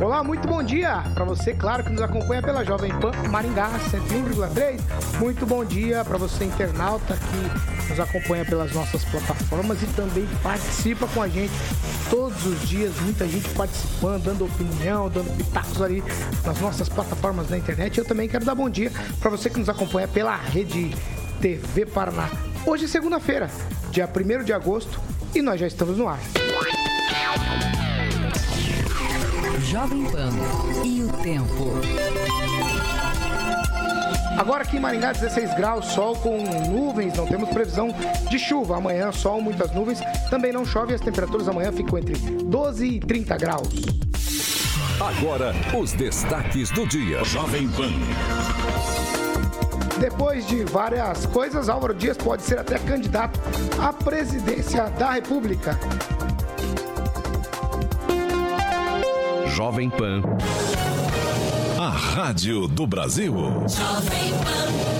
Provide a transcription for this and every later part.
Olá, muito bom dia para você, claro, que nos acompanha pela Jovem Pan Maringá 101,3. Muito bom dia para você, internauta, que nos acompanha pelas nossas plataformas e também participa com a gente todos os dias. Muita gente participando, dando opinião, dando pitacos ali nas nossas plataformas da internet. Eu também quero dar bom dia para você que nos acompanha pela rede TV Paraná. Hoje é segunda-feira, dia 1 de agosto, e nós já estamos no ar. Jovem Pan e o tempo. Agora aqui em Maringá, 16 graus, sol com nuvens, não temos previsão de chuva. Amanhã, sol, muitas nuvens, também não chove e as temperaturas amanhã ficam entre 12 e 30 graus. Agora, os destaques do dia. Jovem Pan. Depois de várias coisas, Álvaro Dias pode ser até candidato à presidência da República. Jovem Pan. A Rádio do Brasil. Jovem Pan.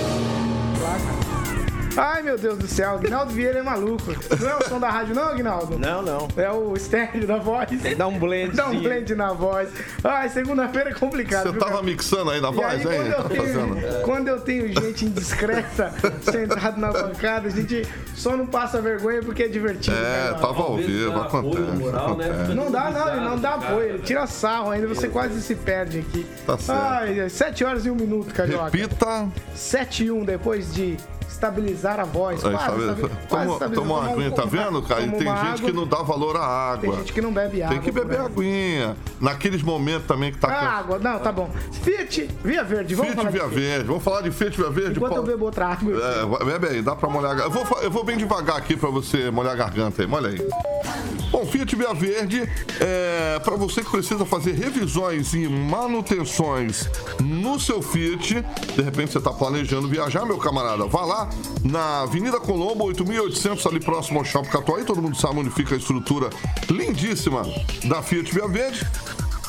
Ai, meu Deus do céu, Aguinaldo Vieira é maluco. Não é o som da rádio, não, Aguinaldo? Não, não. É o estéreo da voz. Dá um blend. Dá um blend na voz. Ai, segunda-feira é complicado. Você tava cara? mixando aí na E voz, aí, hein? quando, eu Tá tenho, quando eu tenho gente indiscreta sentado na bancada, a gente só não passa vergonha porque é divertido. É, né, tava ao vivo, acontece. acontece. Não dá, não, ele não dá apoio, ele tira sarro ainda, você quase se perde aqui. Tá certo. Ai, 7 horas e 1 minuto, Carioca. Repita. 7 e 1 depois de estabilizar a voz. Quase, tá vendo? estabi- quase Toma, uma um aguinha, tá vendo, cara? Tem gente água. que não dá valor à água. Tem gente que não bebe água. Tem que beber né? aguinha. Naqueles momentos também que tá. Ah, água, não, tá bom. Fiat, Via Verde, vamos Fiat falar Via Fiat. Verde. Vamos falar de Fiat Via Verde? Enquanto eu Paulo? bebo outra água. É, bebe aí, dá pra molhar a garganta. Eu vou, eu vou bem devagar aqui pra você molhar a garganta aí, molha aí. Bom, Fiat Via Verde é pra você que precisa fazer revisões e manutenções no seu Fiat. De repente você tá planejando viajar, meu camarada. Vá lá na Avenida Colombo, 8800, ali próximo ao Shopping Catuaí. Todo mundo sabe onde fica a estrutura lindíssima da Fiat Via Verde.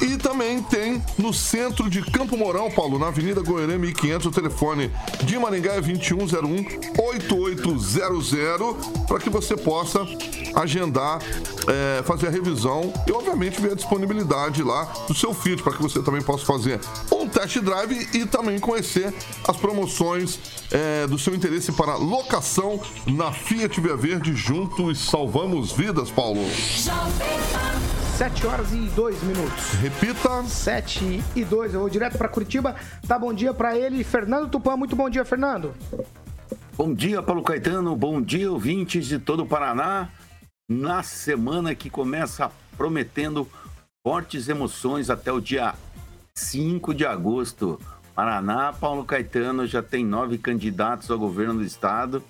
E também tem no centro de Campo Mourão, Paulo, na Avenida Goiânia 1500, o telefone de Maringá é 2101-8800, para que você possa agendar, é, fazer a revisão e, obviamente, ver a disponibilidade lá do seu Fiat, para que você também possa fazer um test drive e também conhecer as promoções é, do seu interesse para locação na Fiat Via Verde. Juntos salvamos vidas, Paulo. 7 horas e 2 minutos. Repita. 7 e 2. Eu vou direto para Curitiba. Tá bom dia para ele, Fernando Tupan. Muito bom dia, Fernando. Bom dia, Paulo Caetano. Bom dia, ouvintes de todo o Paraná. Na semana que começa prometendo fortes emoções até o dia 5 de agosto. Paraná, Paulo Caetano já tem nove candidatos ao governo do estado.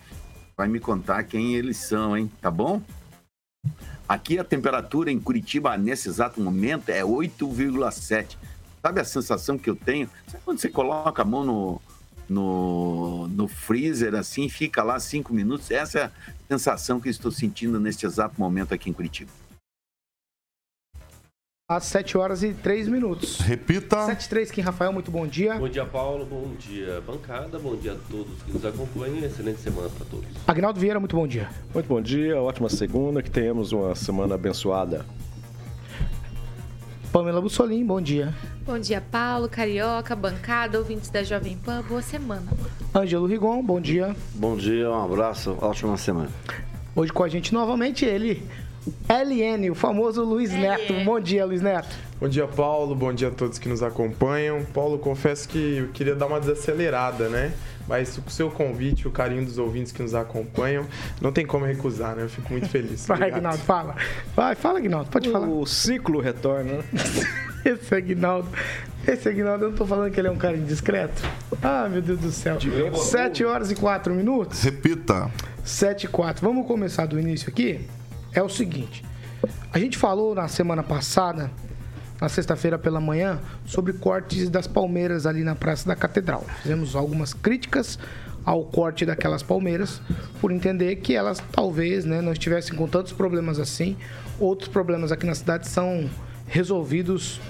Vai me contar quem eles são, hein? Tá bom? Aqui a temperatura em Curitiba nesse exato momento é 8,7. Sabe a sensação que eu tenho? Sabe quando você coloca a mão no, no, no freezer assim, fica lá cinco minutos? Essa é a sensação que estou sentindo neste exato momento aqui em Curitiba. Às 7 horas e 3 minutos. Repita. 7 e 3, Kim Rafael, muito bom dia. Bom dia, Paulo. Bom dia, bancada. Bom dia a todos que nos acompanham. Excelente semana para todos. Agnaldo Vieira, muito bom dia. Muito bom dia, ótima segunda, que tenhamos uma semana abençoada. Pamela Bussolim, bom dia. Bom dia, Paulo, Carioca, bancada, ouvintes da Jovem Pan. Boa semana. Ângelo Rigon, bom dia. Bom dia, um abraço, ótima semana. Hoje com a gente novamente ele, LN, o famoso Luiz Neto. Bom dia, Luiz Neto. Bom dia, Paulo. Bom dia a todos que nos acompanham. Paulo, confesso que eu queria dar uma desacelerada, né? Mas o seu convite, o carinho dos ouvintes que nos acompanham, não tem como recusar, né? Eu fico muito feliz. Vai, Obrigado. Agnaldo, fala. Vai, fala, Agnaldo, pode falar. O ciclo retorna, né? Esse Agnaldo, esse Agnaldo, eu não tô falando que ele é um cara indiscreto? Ah, meu Deus do céu. 7 horas e 4 minutos. Repita. 7 e 4. Vamos começar do início aqui? É o seguinte. A gente falou na semana passada na sexta-feira pela manhã sobre cortes das palmeiras ali na Praça da Catedral. Fizemos algumas críticas ao corte daquelas palmeiras, por entender que elas talvez né, não estivessem com tantos problemas assim. Outros problemas aqui na cidade são resolvidos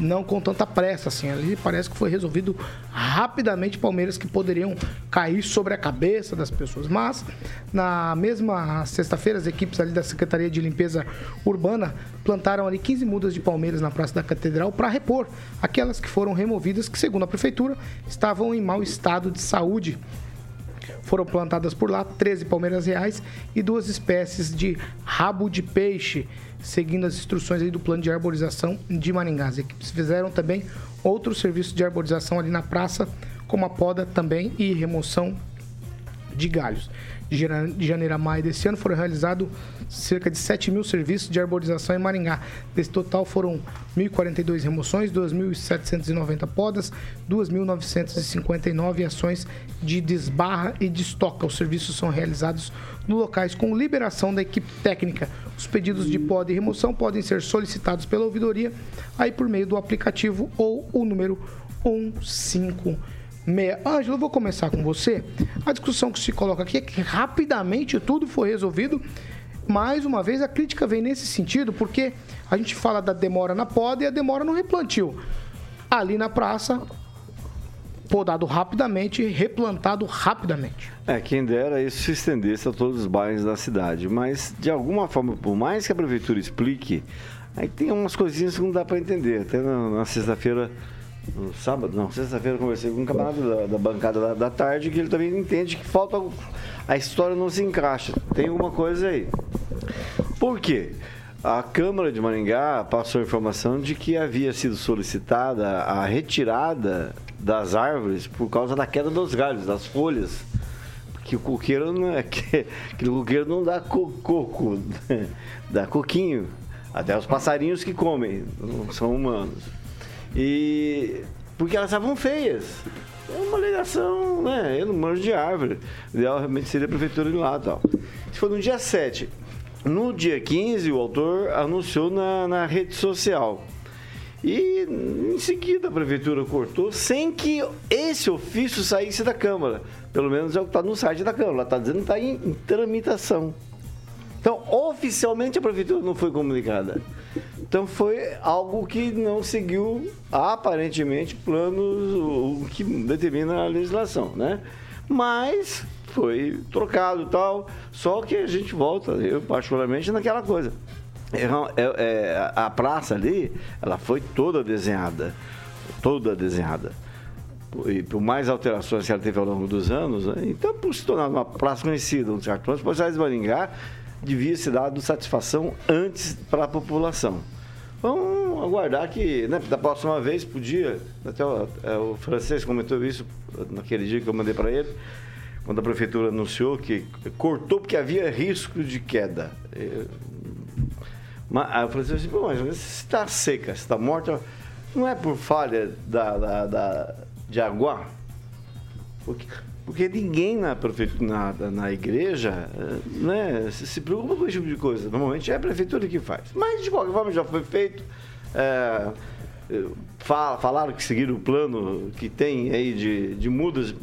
não com tanta pressa, assim. Ali parece que foi resolvido rapidamente Palmeiras que poderiam cair sobre a cabeça das pessoas. Mas, na mesma sexta-feira, as equipes ali da Secretaria de Limpeza Urbana plantaram ali 15 mudas de palmeiras na Praça da Catedral para repor aquelas que foram removidas, que, segundo a Prefeitura, estavam em mau estado de saúde. Foram plantadas por lá 13 palmeiras reais e duas espécies de rabo de peixe seguindo as instruções aí do plano de arborização de Maringá. As equipes fizeram também outros serviços de arborização ali na praça, como a poda também e remoção de galhos de janeiro a maio desse ano foram realizados cerca de 7 mil serviços de arborização em Maringá. Desse total foram 1.042 remoções, 2.790 podas, 2.959 ações de desbarra e destoca. Os serviços são realizados no locais com liberação da equipe técnica. Os pedidos de poda e remoção podem ser solicitados pela ouvidoria aí por meio do aplicativo ou o número 155 meia. Ângelo, eu vou começar com você. A discussão que se coloca aqui é que rapidamente tudo foi resolvido. Mais uma vez, a crítica vem nesse sentido, porque a gente fala da demora na poda e a demora no replantio. Ali na praça, podado rapidamente, replantado rapidamente. É, quem dera isso se estendesse a todos os bairros da cidade. Mas, de alguma forma, por mais que a prefeitura explique, aí tem umas coisinhas que não dá para entender. Até na, na sexta-feira no sábado, não, sexta-feira conversei com um camarada da, da bancada da, da, tarde que ele também entende que falta. A história não se encaixa. Tem alguma coisa aí. Por quê? A Câmara de Maringá passou a informação de que havia sido solicitada a retirada das árvores por causa da queda dos galhos, das folhas. Que o coqueiro não é que, que o coqueiro não dá co, coco, dá coquinho. Até os passarinhos que comem, não são humanos. E porque elas estavam feias. É uma alegação, né? Eu não manjo de árvore. O ideal realmente seria a prefeitura ir lá e tal. Isso foi no dia 7. No dia 15, o autor anunciou na, na rede social. E em seguida a prefeitura cortou sem que esse ofício saísse da Câmara. Pelo menos é o que está no site da Câmara. Está dizendo que está em, em tramitação. Então, oficialmente a prefeitura não foi comunicada. Então foi algo que não seguiu aparentemente planos o que determina a legislação, né? Mas foi trocado tal, só que a gente volta, eu particularmente naquela coisa. É, é, é, a praça ali, ela foi toda desenhada, toda desenhada. E por mais alterações que ela teve ao longo dos anos, né? então por se tornar uma praça conhecida, um certo os policiais de Maringá devia ser dado satisfação antes para a população. Vamos aguardar que, né, da próxima vez podia, até o, é, o francês comentou isso naquele dia que eu mandei para ele, quando a prefeitura anunciou que cortou porque havia risco de queda. Eu, mas, aí eu falei assim, mas se está seca, se está morta, não é por falha da, da, da de água? Porque, porque ninguém na, na, na igreja né, se, se, preocupa com esse tipo de coisa. Normalmente é a prefeitura que faz. Mas, de qualquer forma, já foi feito. É, falaram que seguiram o plano que tem aí de, de mudas.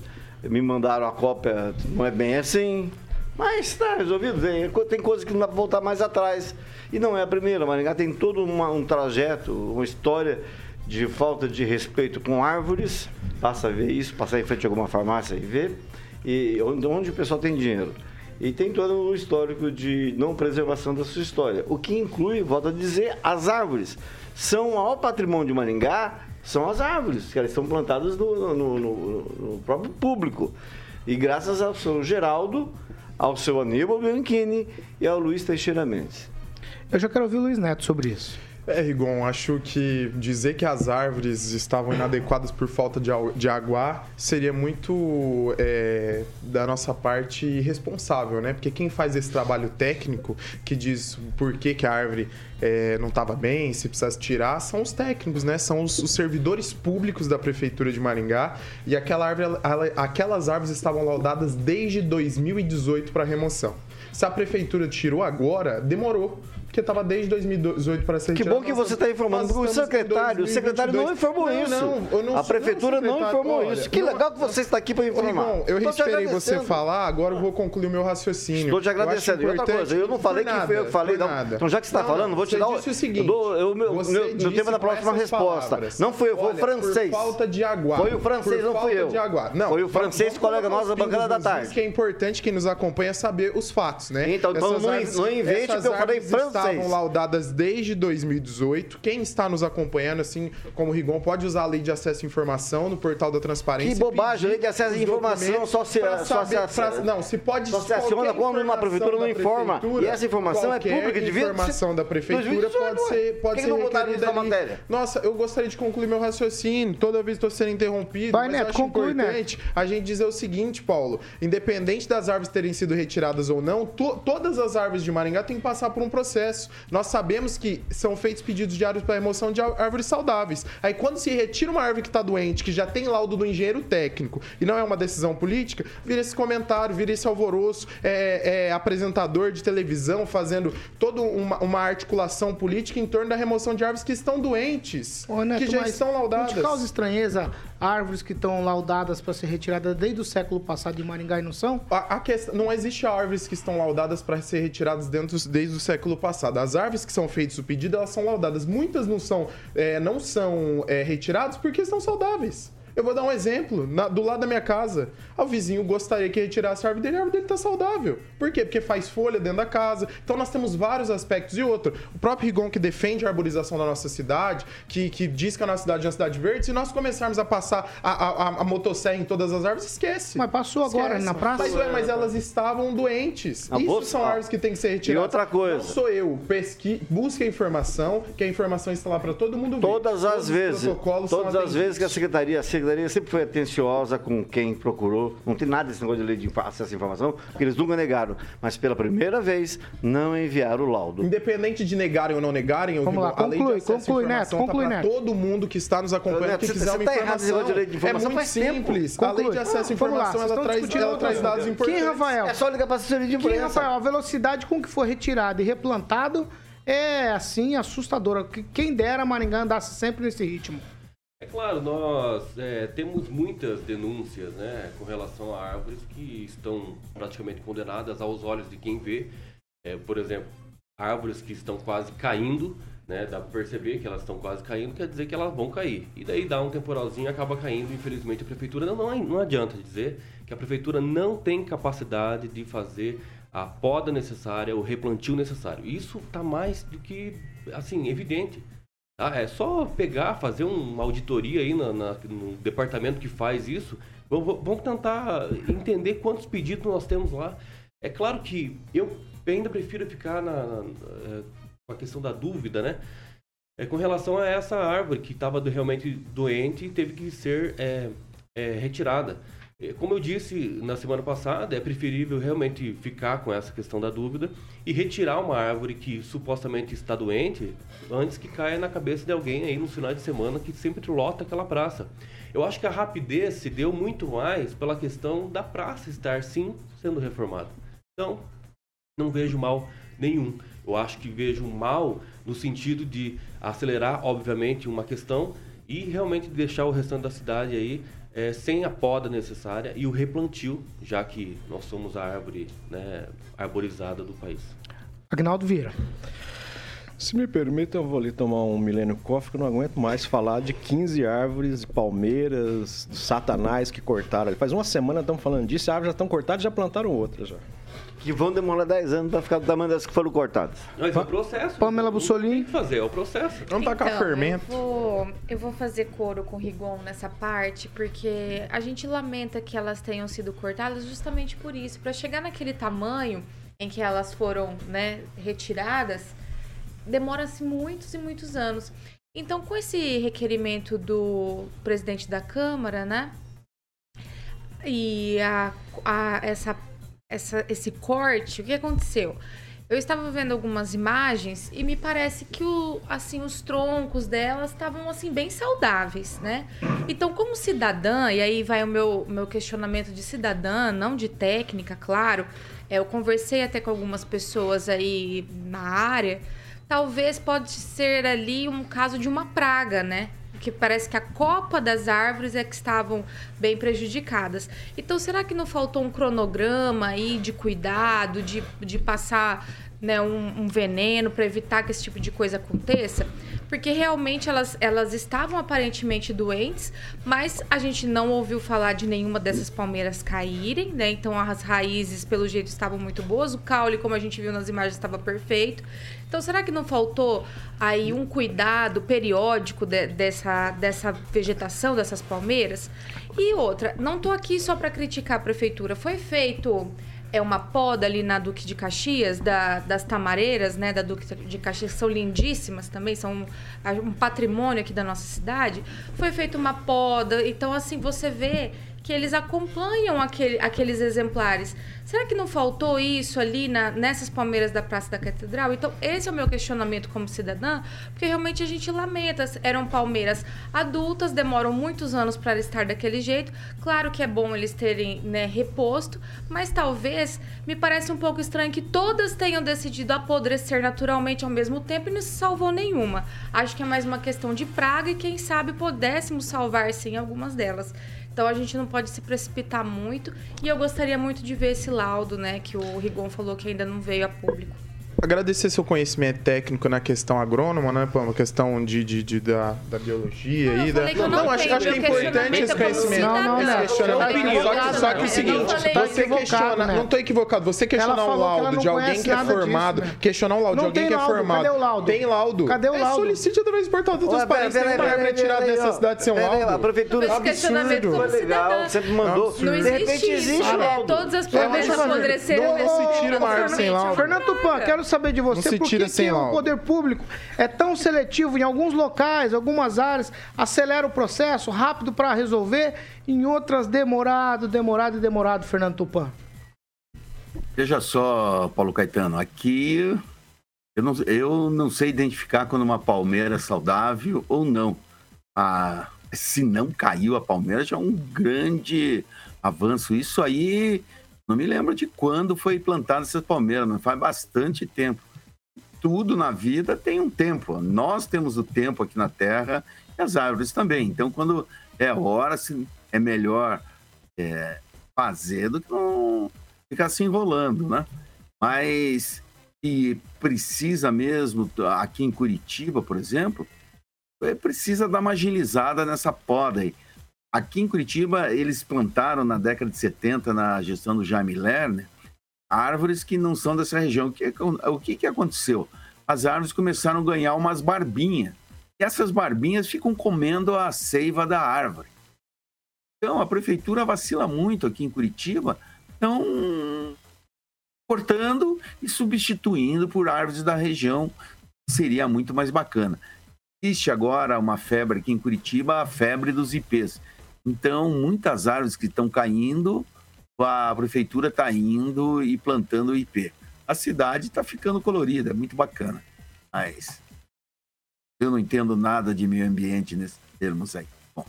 Me mandaram a cópia, não é bem assim. Mas está resolvido. Tem, tem coisas que não dá para voltar mais atrás. E não é a primeira. Maringá tem todo uma, um trajeto, uma história de falta de respeito com árvores, passa a ver isso, passar em frente a alguma farmácia e ver, e onde, onde o pessoal tem dinheiro. E tem todo o histórico de não preservação da sua história, o que inclui, volto a dizer, as árvores. São o maior patrimônio de Maringá, são as árvores, que elas estão plantadas no, no, no, no próprio público. E graças ao seu Geraldo, ao seu Aníbal Bianchini e ao Luiz Teixeira Mendes. Eu já quero ouvir o Luiz Neto sobre isso. É, Rigon, acho que dizer que as árvores estavam inadequadas por falta de, de água seria muito é, da nossa parte irresponsável, né? Porque quem faz esse trabalho técnico, que diz por que, que a árvore é, não estava bem, se precisasse tirar, são os técnicos, né? São os, os, servidores públicos da Prefeitura de Maringá. E aquela árvore, aquelas árvores estavam laudadas desde 2018 para remoção. Se a prefeitura tirou agora, demorou porque estava desde 2018 para ser Que bom que você está informando, porque o secretário, o secretário não informou não, isso. Não, eu não a prefeitura não, não informou olha, isso. Que legal que você está aqui para informar. Bom, eu esperei você falar, agora eu vou concluir o meu raciocínio. Estou te agradecendo. E outra coisa, eu não falei que foi eu que falei, não. Então, já que você está falando, vou te dar o. O seguinte, eu dou, eu, meu, meu, meu tempo na próxima resposta. Palavras. Não foi eu, foi olha, o francês. Falta de aguar. Foi o francês, não fui eu. Não, foi o francês, colega nosso da bancada da tarde. que é importante quem nos acompanha saber os fatos, né? Então, não, não invente porque eu falei francês. Estavam laudadas desde 2018 2018. Quem está nos acompanhando, assim como o Rigon, pode usar a lei de acesso à informação no portal da transparência. Que bobagem, lei de acesso à informação só se, só se, pra, Não, se pode só se aciona quando uma prefeitura não informa. E essa informação é pública, devia informação da prefeitura pode ser pode que ser não botaram isso na matéria? Nossa, eu gostaria de concluir meu raciocínio. Toda vez estou sendo interrompido. Vai, mas Neto, acho conclui, importante Neto. a gente dizer o seguinte, Paulo. Independente das árvores terem sido retiradas ou não, to, todas as árvores de Maringá têm que passar por um processo. Nós sabemos que são feitos pedidos de para remoção de árvores saudáveis. Aí quando se retira uma árvore que está doente, que já tem laudo do engenheiro técnico e não é uma decisão política, vira esse comentário, vira esse alvoroço, é, é apresentador de televisão fazendo toda uma, uma, articulação política em torno da remoção de árvores que estão doentes, Ô, Neto, que já estão laudadas. Não te causa estranheza árvores que estão laudadas para ser retiradas desde o século passado de Maringá e não são? A, a questão, não existe árvores que estão laudadas para ser retiradas dentro, desde o século passado. As árvores que são feitas o pedido, elas são laudadas. Muitas não são, é, não são é, retiradas porque estão saudáveis. Eu vou dar um exemplo. Na, do lado da minha casa, o vizinho gostaria que retirasse a árvore dele, a árvore dele tá saudável. Por quê? Porque faz folha dentro da casa. Então nós temos vários aspectos. E outro, o próprio Rigon que defende a arborização da nossa cidade, que, que diz que a nossa cidade é uma cidade verde, se nós começarmos a passar a, a, a motosserra em todas as árvores, esquece. Mas passou agora esquece. na praça? Mas, ué, mas elas estavam doentes. A Isso bolsa, são árvores que têm que ser retiradas. E outra coisa. Não sou eu. Pesqui, busque a informação, que a informação está lá para todo mundo ver. Todas as Todos vezes. Todas as vezes que a secretaria, a secretaria sempre foi atenciosa com quem procurou. Não tem nada desse negócio de lei de acesso à informação, porque eles nunca negaram. Mas pela primeira vez, não enviaram o laudo. Independente de negarem ou não negarem, eu Vamos lá, a lei conclui, de acesso conclui, à informação Neto, conclui, tá Neto. todo mundo que está nos acompanhando, Neto, que você- quiser você uma tá errado nesse informação. negócio de lei de informação é muito simples. A Conclui. lei de acesso à lá, informação, vocês ela traz, ela traz dados importantes. Quem, Rafael? É só ligar para a assessoria de Quem, imprensa. Rafael? A velocidade com que foi retirado e replantado é, assim, assustadora. Que- Quem dera Maringá andasse sempre nesse ritmo. É claro, nós é, temos muitas denúncias né, com relação a árvores que estão praticamente condenadas aos olhos de quem vê. É, por exemplo, árvores que estão quase caindo, né, dá para perceber que elas estão quase caindo, quer dizer que elas vão cair. E daí dá um temporalzinho e acaba caindo. Infelizmente, a prefeitura não, não, não adianta dizer que a prefeitura não tem capacidade de fazer a poda necessária, o replantio necessário. Isso está mais do que assim evidente. Tá? É só pegar, fazer uma auditoria aí na- na- no departamento que faz isso. Vamos, vamos tentar entender quantos pedidos nós temos lá. É claro que eu ainda prefiro ficar na, na- eh, com a questão da dúvida, né? É, com relação a essa árvore que estava realmente doente e teve que ser é, é, retirada. É, Como eu disse na semana passada, é preferível realmente ficar com essa questão da dúvida e retirar uma árvore que supostamente está doente antes que caia na cabeça de alguém aí no final de semana que sempre lota aquela praça. Eu acho que a rapidez se deu muito mais pela questão da praça estar sim sendo reformada. Então, não vejo mal nenhum. Eu acho que vejo mal no sentido de acelerar, obviamente, uma questão e realmente deixar o restante da cidade aí eh, sem a poda necessária e o replantio, já que nós somos a árvore né, arborizada do país. Agnaldo Vieira. Se me permite, eu vou ali tomar um Milênio Coffee, que eu não aguento mais falar de 15 árvores, palmeiras, satanás que cortaram. Faz uma semana estamos falando disso, as árvores já estão cortadas e já plantaram outras já. Que vão demorar 10 anos para ficar do tamanho das que foram cortadas. Mas é o processo. Pamela Bussolini. Tem que fazer, é o processo. Vamos tacar Então, fermento. Eu vou, eu vou fazer coro com o Rigon nessa parte, porque a gente lamenta que elas tenham sido cortadas justamente por isso. Para chegar naquele tamanho em que elas foram né, retiradas, demora-se muitos e muitos anos. Então, com esse requerimento do presidente da Câmara, né? E a, a- essa, essa, esse corte, o que aconteceu? Eu estava vendo algumas imagens e me parece que o, assim, os troncos delas estavam assim bem saudáveis, né? Então, como cidadã, e aí vai o meu, meu questionamento de cidadã, não de técnica, claro, É, eu conversei até com algumas pessoas aí na área. Talvez pode ser ali um caso de uma praga, né? Que parece que a copa das árvores é que estavam bem prejudicadas. Então, será que não faltou um cronograma aí de cuidado, de, de passar né, um, um veneno para evitar que esse tipo de coisa aconteça? porque realmente elas, elas estavam aparentemente doentes, mas a gente não ouviu falar de nenhuma dessas palmeiras caírem, né? Então as raízes, pelo jeito, estavam muito boas, o caule, como a gente viu nas imagens, estava perfeito. Então será que não faltou aí um cuidado periódico de, dessa, dessa vegetação, dessas palmeiras? E outra, não estou aqui só para criticar a prefeitura, foi feito é uma poda ali na Duque de Caxias, da, das tamareiras, né, da Duque de Caxias, que são lindíssimas também, são um, um patrimônio aqui da nossa cidade. Foi feita uma poda, então assim, você vê que eles acompanham aquele, aqueles exemplares. Será que não faltou isso ali na, nessas palmeiras da Praça da Catedral? Então, esse é o meu questionamento como cidadã, porque realmente a gente lamenta. Eram palmeiras adultas, demoram muitos anos para estar daquele jeito. Claro que é bom eles terem né, reposto, mas talvez me parece um pouco estranho que todas tenham decidido apodrecer naturalmente ao mesmo tempo e não se salvou nenhuma. Acho que é mais uma questão de praga e quem sabe pudéssemos salvar sim algumas delas. Então a gente não pode se precipitar muito. E eu gostaria muito de ver esse laudo, né, que o Rigon falou que ainda não veio a público agradecer seu conhecimento técnico na questão agrônoma, né, Pama? questão de, de, de da, da, biologia não, e da. Não, não, acho, acho que é importante esse conhecimento. Não, não, não. Só que, só que o seguinte, você questiona. Né? Não estou equivocado. Você questionar um laudo de alguém que é formado. Disso, né? Questionar um laudo de alguém que é formado. Cadê o laudo? Tem laudo. Cadê o é, laudo? Solicite através do portal da transparência. Tem uma retirada da necessidade de ser um laudo. A prefeitura absurdo. Foi legal. Sempre mandou. Não existe isso. Todas as plantas apodreceram. Não se tira uma árvore sem laudo. Fernando Tupan, quero saber de você por que, que o poder público é tão seletivo em alguns locais, algumas áreas, acelera o processo rápido para resolver, em outras demorado, demorado e demorado, Fernando Tupan? Veja só, Paulo Caetano, aqui eu não, eu não sei identificar quando uma palmeira é saudável ou não. Ah, se não caiu a palmeira, já é um grande avanço. Isso aí, não me lembro de quando foi plantada essa palmeira, mas faz bastante tempo tudo na vida tem um tempo. Nós temos o tempo aqui na Terra e as árvores também. Então, quando é hora, é melhor é, fazer do que não ficar se enrolando, né? Mas e precisa mesmo, aqui em Curitiba, por exemplo, é, precisa dar uma agilizada nessa poda aí. Aqui em Curitiba, eles plantaram na década de 70, na gestão do Jaime Lerner, árvores que não são dessa região. O que, o que, que aconteceu? As árvores começaram a ganhar umas barbinhas. E essas barbinhas ficam comendo a seiva da árvore. Então, a prefeitura vacila muito aqui em Curitiba. Estão cortando e substituindo por árvores da região. Seria muito mais bacana. Existe agora uma febre aqui em Curitiba, a febre dos IPs. Então, muitas árvores que estão caindo, a prefeitura está indo e plantando IP. A cidade está ficando colorida, é muito bacana. Mas eu não entendo nada de meio ambiente nesses termos aí. Bom.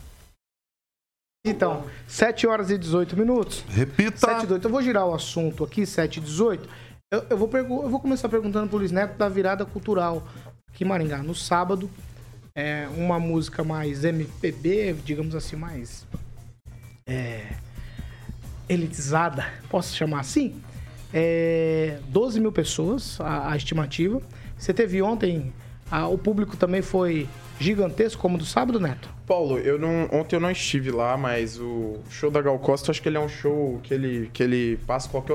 Então, 7 horas e 18 minutos. Repita. 7 e 18. Eu vou girar o assunto aqui, 7 e 18. Eu, eu, vou, eu vou começar perguntando pro Luiz Neto da virada cultural aqui em Maringá. No sábado, é uma música mais MPB, digamos assim, mais. É, elitizada, posso chamar assim? É, 12 mil pessoas, a, a estimativa. Você teve ontem, a, o público também foi gigantesco, como do sábado, Neto? Paulo, eu não, ontem eu não estive lá, mas o show da Gal Costa, acho que ele é um show que ele, que ele passa qualquer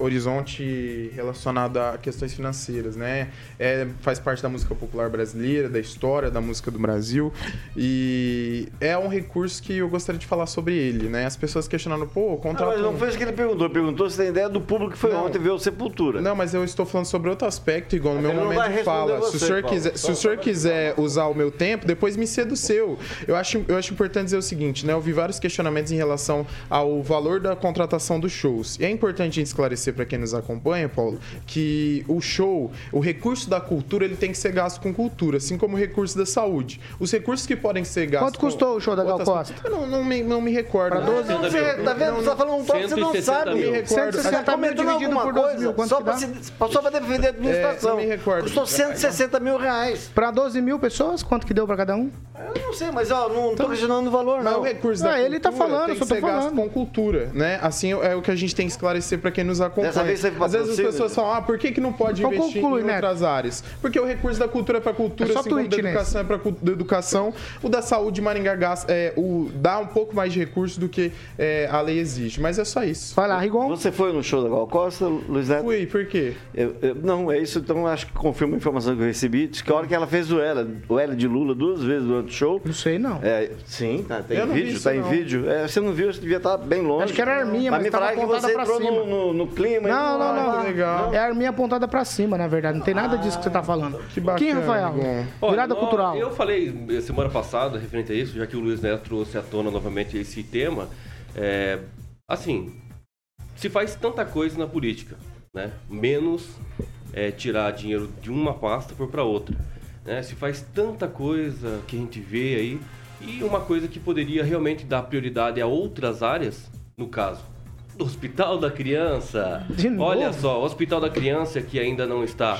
horizonte relacionado a questões financeiras, né? É, faz parte da música popular brasileira, da história da música do Brasil, e é um recurso que eu gostaria de falar sobre ele, né? As pessoas questionando, pô, o contrato... Não, mas não foi isso que ele perguntou, perguntou se tem ideia do público que foi não. ontem ver o Sepultura. Não, mas eu estou falando sobre outro aspecto, igual no meu momento fala. Você, se o senhor, quiser, se o senhor quiser usar o meu meu tempo, depois me seduceu. Eu acho, eu acho importante dizer o seguinte, né? Eu vi vários questionamentos em relação ao valor da contratação dos shows. E é importante a gente esclarecer para quem nos acompanha, Paulo, que o show, o recurso da cultura, ele tem que ser gasto com cultura, assim como o recurso da saúde. Os recursos que podem ser gastos. Quanto custou o show da Gal Costa? Eu não, não, me, não me recordo. Pra 12 Não, você, tá vendo? Você tá falando um troço que você não 160 sabe. mil. Me recordo. 160 Tá mil comentando dividido alguma por 12 coisa mil, quanto só que pra, dá? se, só pra defender a administração. É, não me recordo. Custou 160 mil reais. Pra 12 mil pessoas, quanto que deu pra cada um? Eu não sei, mas ó, não tô questionando o valor, Mas não. o recurso da Ah, ele tá cultura falando, tem eu que só tô ser gasto falando. com cultura, né? Assim é o que a gente tem que esclarecer para quem nos acompanha. Dessa vez teve Às vezes as pessoas né? falam, ah, por que, que não pode Então investir conclui, em Neto. outras áreas? Porque o recurso da cultura é para cultura, É só assim o da tweet, educação é para educação. O da saúde, Maringá gasta, é, o, dá um pouco mais de recurso do que é, a lei exige. Mas é só isso. Vai lá, Rigon. Você foi no show da Gal Costa, Luiz Neto? Fui, por quê? Eu- eu- não, é isso, então acho que confirma a informação que eu recebi. Diz que a hora que ela fez o L, o L de Lula duas vezes durante o show. Não sei, não. É, sim, tá, tem Eu não vídeo, tá em não. vídeo. É, você não viu, você devia estar bem longe. Acho que era a arminha, mas me tava que apontada você pra entrou cima. no, no, no clima. Não, não, Ah, não. que legal. É a arminha apontada pra cima, na verdade. Não tem nada disso que você tá falando. Que bacana, Kim, Rafael? Olha, Virada cultural. Eu falei semana passada, referente a isso, já que o Luiz Neto trouxe à tona novamente esse tema. é, assim, se faz tanta coisa na política, né? Menos é, tirar dinheiro de uma pasta por para outra. Né? Se faz tanta coisa que a gente vê aí e uma coisa que poderia realmente dar prioridade a outras áreas, no caso Hospital da Criança. De novo? Olha só, o Hospital da Criança que ainda não está.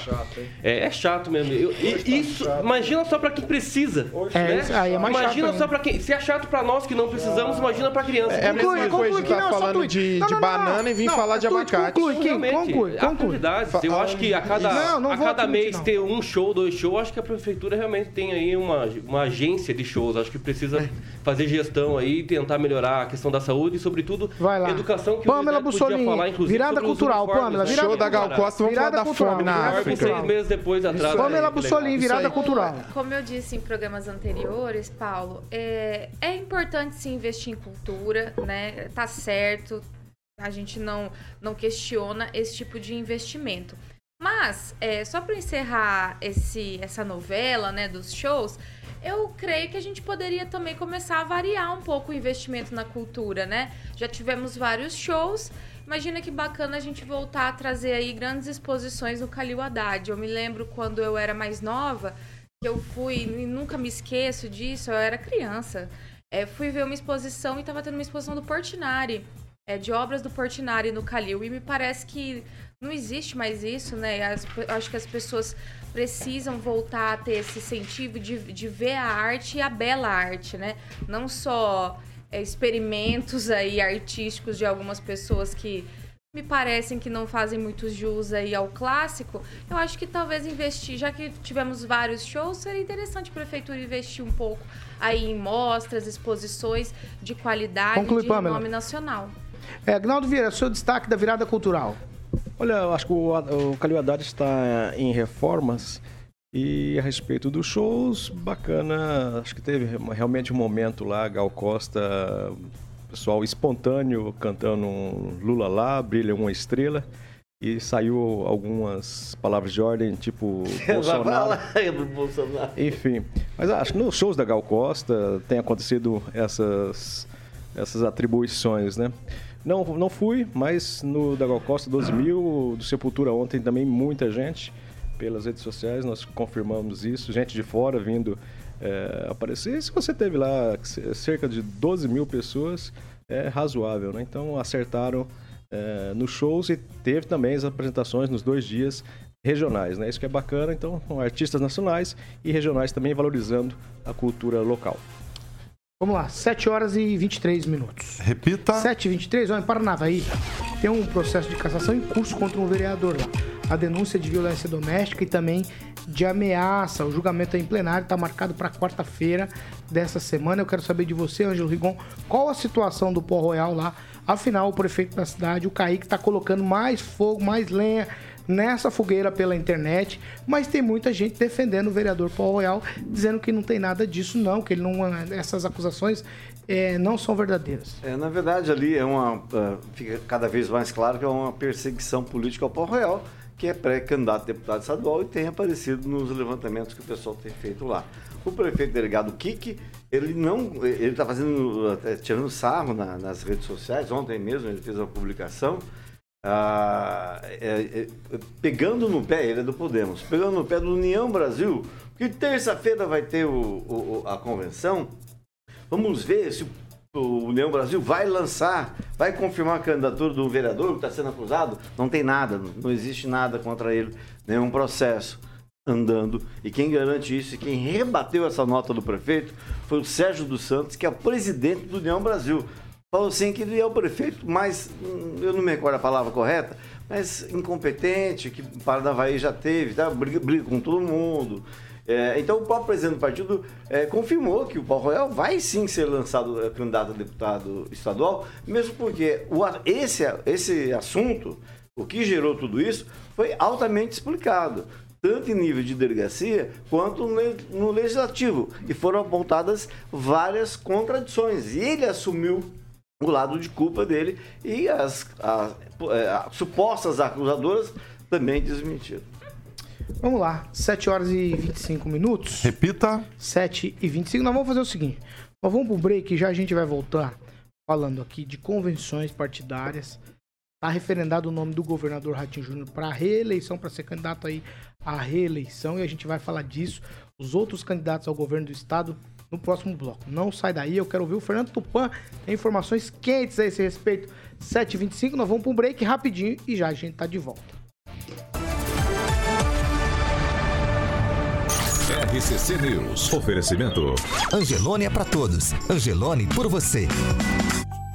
É, é chato mesmo. Eu- e- isso, imagina só pra quem precisa. É, né? isso aí é mais chato Imagina ainda. só pra quem. Se é chato pra nós que não precisamos, imagina pra criança. É a Conclui, mesma conclui, coisa de que estar não, só falando tweet. de, Não, de não, não, banana e vir não, falar de abacate. conclui. Realmente, conclui, conclui. Eu acho que a cada, Não, não a vou cada mês não. ter um show, dois shows, acho que a prefeitura realmente tem aí uma, uma agência de shows. Acho que precisa É. fazer gestão aí, tentar melhorar a questão da saúde e, sobretudo, educação podia Bussolini, falar, virada cultural, né? virada Show da Gal Costa, vamos falar Virada da cultural, fome na África. seis meses depois atrás. Que Bussolini, virada cultural. Como eu disse em programas anteriores, Paulo, é, é importante se investir em cultura, né? Tá certo, a gente não, não questiona esse tipo de investimento. Mas, é, só para encerrar esse, essa novela né, dos shows, eu creio que a gente poderia também começar a variar um pouco o investimento na cultura, né? Já tivemos vários shows. Imagina que bacana a gente voltar a trazer aí grandes exposições no Calil Haddad. Eu me lembro quando eu era mais nova, que eu fui, e nunca me esqueço disso, eu era criança. É, fui ver uma exposição e estava tendo uma exposição do Portinari, é, de obras do Portinari no Calil. E me parece que não existe mais isso, né? As acho que as pessoas precisam voltar a ter esse incentivo de, de ver a arte e a bela arte, né? Não só é, experimentos aí artísticos de algumas pessoas que me parecem que não fazem muito jus aí ao clássico, eu acho que talvez investir, já que tivemos vários shows, seria interessante a prefeitura investir um pouco aí em mostras, exposições de qualidade Conclui, de Pamela. renome nacional. É, Agnaldo Vieira, seu destaque da virada cultural. Olha, eu acho que o, o Calil Haddad está em reformas e a respeito dos shows, bacana. Acho que teve realmente um momento lá, Gal Costa, pessoal espontâneo cantando um Lula lá, brilha uma estrela. E saiu algumas palavras de ordem, tipo Bolsonaro. Bolsonaro. Enfim, mas acho que nos shows da Gal Costa tem acontecido essas, essas atribuições, né? Não, não fui, mas no da Gal Costa 12 mil, do Sepultura ontem também muita gente pelas redes sociais, nós confirmamos isso, gente de fora vindo é, aparecer. Se você teve lá cerca de 12 mil pessoas, é razoável, né? Então acertaram é, nos shows e teve também as apresentações nos dois dias regionais, né? Isso que é bacana, então, artistas nacionais e regionais também valorizando a cultura local. Vamos lá, 7 horas e 23 minutos. Repita. 7 e 23, ó, em Paranavaí, tem um processo de cassação em curso contra um vereador lá. A denúncia de violência doméstica e também de ameaça. O julgamento é em plenário, está marcado para quarta-feira dessa semana. Eu quero saber de você, Ângelo Rigon, qual a situação do Pó Royal lá? Afinal, o prefeito da cidade, o Kaique, está colocando mais fogo, mais lenha nessa fogueira pela internet, mas tem muita gente defendendo o vereador Paul Royal, dizendo que não tem nada disso não, que ele não, essas acusações é, não são verdadeiras. É, na verdade, ali é uma. ah, fica cada vez mais claro que é uma perseguição política ao Pão Real, que é pré-candidato a deputado estadual e tem aparecido nos levantamentos que o pessoal tem feito lá. O prefeito delegado Kik, ele não, ele está fazendo, tirando sarro na, nas redes sociais. Ontem mesmo ele fez uma publicação ah, é, é, pegando no pé, ele é do Podemos, pegando no pé do União Brasil, que terça-feira vai ter o, o, a convenção. Vamos ver se o União Brasil vai lançar, vai confirmar a candidatura do vereador que está sendo acusado. Não tem nada, não existe nada contra ele, nenhum processo andando. E quem garante isso e quem rebateu essa nota do prefeito foi o Sérgio dos Santos, que é o presidente do União Brasil falou assim que ele é o prefeito mais, eu não me recordo a palavra correta, mas incompetente, que Paranavaí já teve, tá? briga, briga com todo mundo. É, então o próprio presidente do partido é, confirmou que o Paulo Royal vai sim ser lançado é, candidato a deputado estadual, mesmo porque o, esse, esse assunto, o que gerou tudo isso, foi altamente explicado tanto em nível de delegacia quanto no legislativo. E foram apontadas várias contradições. E ele assumiu o lado de culpa dele e as, as, é, as supostas acusadoras também desmentiram. Vamos lá, 7 horas e 25 minutos. Repita. 7 e 25. Nós vamos fazer o seguinte: nós vamos pro break e já a gente vai voltar falando aqui de convenções partidárias. Está referendado o nome do governador Ratinho Júnior para reeleição, para ser candidato aí à reeleição, e a gente vai falar disso. Os outros candidatos ao governo do estado no próximo bloco. Não sai daí, eu quero ouvir o Fernando Tupan, tem informações quentes a esse respeito. 7h25, nós vamos para um break rapidinho e já a gente tá de volta. RCC News. Oferecimento. Angelone é para todos. Angelone por você.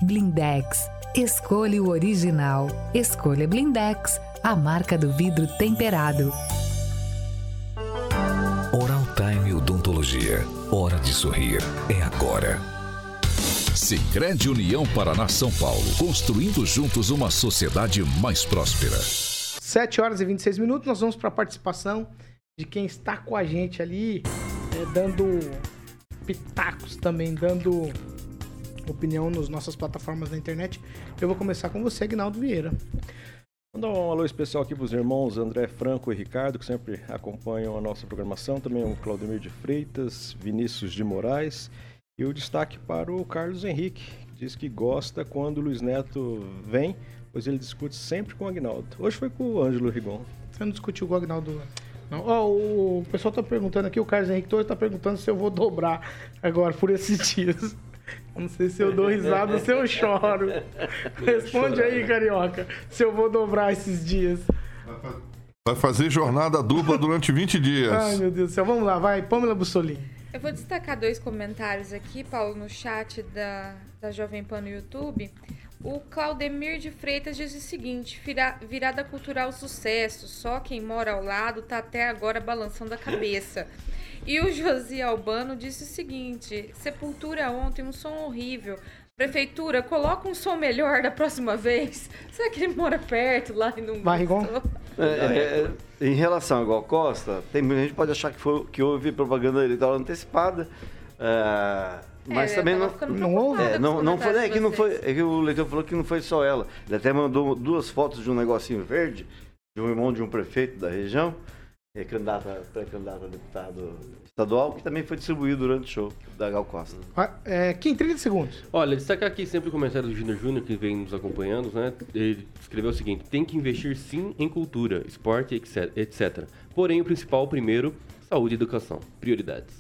Blindex. Escolha o original. Escolha Blindex, a marca do vidro temperado. Hora de sorrir. É agora. Sicredi União Paraná São Paulo. Construindo juntos uma sociedade mais próspera. 7 horas e 26 minutos. Nós vamos para a participação de quem está com a gente ali, é, dando pitacos também, dando opinião nas nossas plataformas na internet. Eu vou começar com você, Agnaldo Vieira. Mandar um alô especial aqui para os irmãos André Franco e Ricardo, que sempre acompanham a nossa programação. Também o Claudemir de Freitas, Vinícius de Moraes. E o destaque para o Carlos Henrique, que diz que gosta quando o Luiz Neto vem, pois ele discute sempre com o Agnaldo. Hoje foi com o Ângelo Rigon. Você não discutiu com o Agnaldo? Não. Oh, o pessoal está perguntando aqui, o Carlos Henrique está perguntando se eu vou dobrar agora por esses dias. Não sei se eu dou risada ou se eu choro. Responde aí, carioca, se eu vou dobrar esses dias. Vai fazer jornada dupla durante 20 dias. Ai, meu Deus do céu. Vamos lá, vai. Pamela Bussolini. Eu vou destacar dois comentários aqui, Paulo, no chat da, da Jovem Pan no YouTube. O Claudemir de Freitas diz o seguinte: virada cultural sucesso, só quem mora ao lado tá até agora balançando a cabeça. E o Josi Albano disse o seguinte: Sepultura ontem, um som horrível. Prefeitura, coloca um som melhor da próxima vez. Será que ele mora perto lá e não Barrigon? É, é, é, em relação ao Gal Costa, tem muita gente pode achar que, foi, que houve propaganda eleitoral antecipada. É, mas É, também não, não houve. é, não, não foi, é que não foi, é que o leitor falou que não foi só ela. Ele até mandou duas fotos de um negocinho verde, de um irmão de um prefeito da região, é, candidato, a- pré-candidato a deputado estadual, que também foi distribuído durante o show da Gal Costa. Vai, É, Kim, 30 segundos. Olha, destacar aqui sempre o comentário do Júnior Júnior, que vem nos acompanhando, né? Ele escreveu o seguinte: tem que investir sim em cultura, esporte, etc. etc. Porém, o principal, primeiro, saúde e educação. Prioridades.